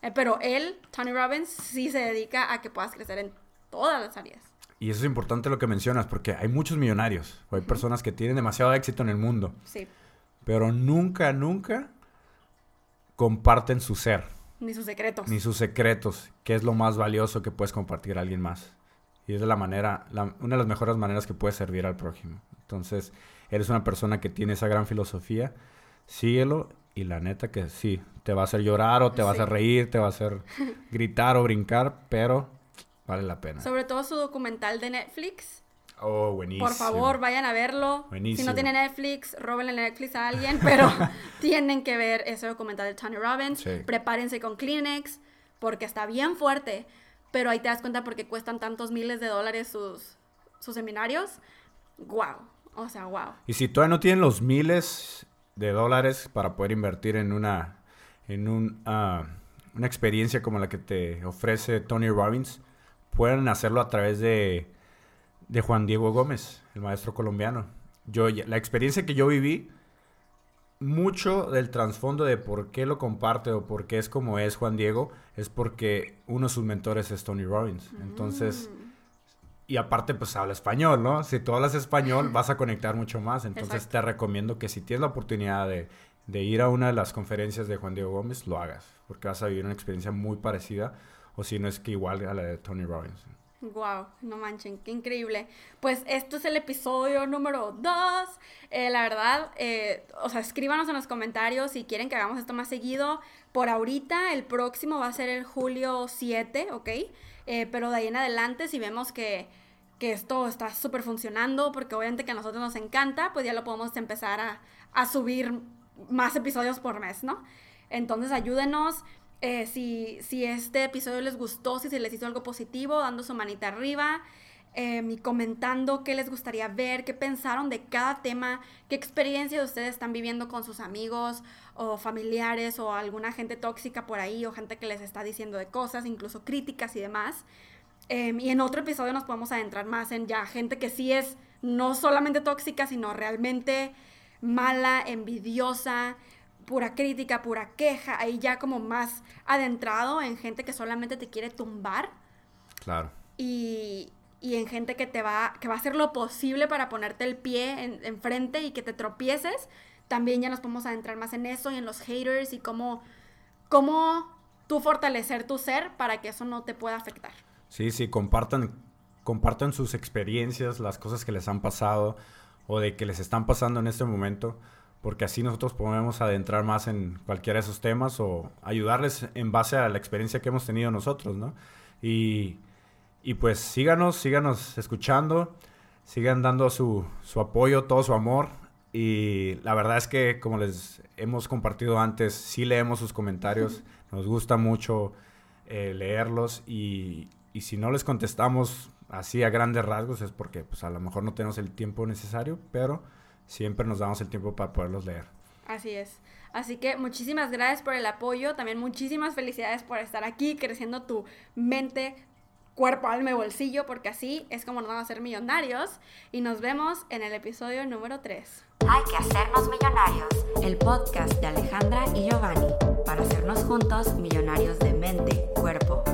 Eh, pero él, Tony Robbins, sí se dedica a que puedas crecer en todas las áreas. Y eso es importante lo que mencionas, porque hay muchos millonarios, o hay personas que tienen demasiado éxito en el mundo, Sí, pero nunca, nunca comparten su ser. ni sus secretos. ni sus secretos, que es lo más valioso que puedes compartir a alguien más. Y es de la manera, la- una de las mejores maneras que puedes servir al prójimo. Entonces, eres una persona que tiene esa gran filosofía, síguelo y la neta que sí, te va a hacer llorar o te va a hacer reír, te va a hacer *laughs* gritar o brincar, pero vale la pena. Sobre todo su documental de Netflix. oh, buenísimo. Por favor, vayan a verlo. Si Buenísimo. no tienen Netflix, róbenle Netflix a alguien, pero *laughs* tienen que ver ese documental de Tony Robbins. Sí. Prepárense con Kleenex, porque está bien fuerte, pero ahí te das cuenta porque cuestan tantos miles de dólares sus, sus seminarios. Wow. O sea, wow. Y si todavía no tienen los miles de dólares para poder invertir en una, en un, ah, una experiencia como la que te ofrece Tony Robbins, pueden hacerlo a través de, de Juan Diego Gómez, el maestro colombiano. Yo, la experiencia que yo viví, mucho del trasfondo de por qué lo comparte o por qué es como es Juan Diego, es porque uno de sus mentores es Tony Robbins. Entonces, Mm, y aparte, pues habla español, ¿no? Si tú hablas español, *laughs* vas a conectar mucho más. Entonces, Exacto. te recomiendo que si tienes la oportunidad de, de ir a una de las conferencias de Juan Diego Gómez, lo hagas. Porque vas a vivir una experiencia muy parecida, o si no es que igual a la de Tony Robbins. Wow, no manchen, qué increíble. Pues esto es el episodio número 2. la verdad, eh, o sea, escríbanos en los comentarios si quieren que hagamos esto más seguido. Por ahorita, el próximo va a ser el julio 7, ¿ok? Eh, pero de ahí en adelante, si vemos que, que esto está súper funcionando, porque obviamente que a nosotros nos encanta, pues ya lo podemos empezar a, a subir más episodios por mes, ¿no? Entonces ayúdenos. Eh, si, si este episodio les gustó, si se les hizo algo positivo, dando su manita arriba eh, y comentando qué les gustaría ver, qué pensaron de cada tema, qué experiencia ustedes están viviendo con sus amigos o familiares o alguna gente tóxica por ahí o gente que les está diciendo de cosas, incluso críticas y demás. Eh, y en otro episodio nos podemos adentrar más en ya gente que sí es no solamente tóxica, sino realmente mala, envidiosa, pura crítica, pura queja, ahí ya como más adentrado en gente que solamente te quiere tumbar Claro. y, y en gente que te va, que va a hacer lo posible para ponerte el pie en- enfrente y que te tropieces. También ya nos podemos adentrar más en eso y en los haters y cómo, cómo tú fortalecer tu ser para que eso no te pueda afectar. Sí, sí, compartan, compartan sus experiencias, las cosas que les han pasado o de que les están pasando en este momento, porque así nosotros podemos adentrar más en cualquiera de esos temas o ayudarles en base a la experiencia que hemos tenido nosotros, ¿no? Y, y pues síganos, síganos escuchando, sigan dando su, su apoyo, todo su amor. Y la verdad es que, como les hemos compartido antes, sí leemos sus comentarios, nos gusta mucho eh, leerlos y, y si no les contestamos así a grandes rasgos es porque pues a lo mejor no tenemos el tiempo necesario, pero siempre nos damos el tiempo para poderlos leer. Así es. Así que muchísimas gracias por el apoyo, también muchísimas felicidades por estar aquí, creciendo tu mente, cuerpo, alma y bolsillo, porque así es como nos vamos a hacer millonarios. Y nos vemos en el episodio número 3. Hay que hacernos millonarios, el podcast de Alejandra y Giovanni, para hacernos juntos millonarios de mente, cuerpo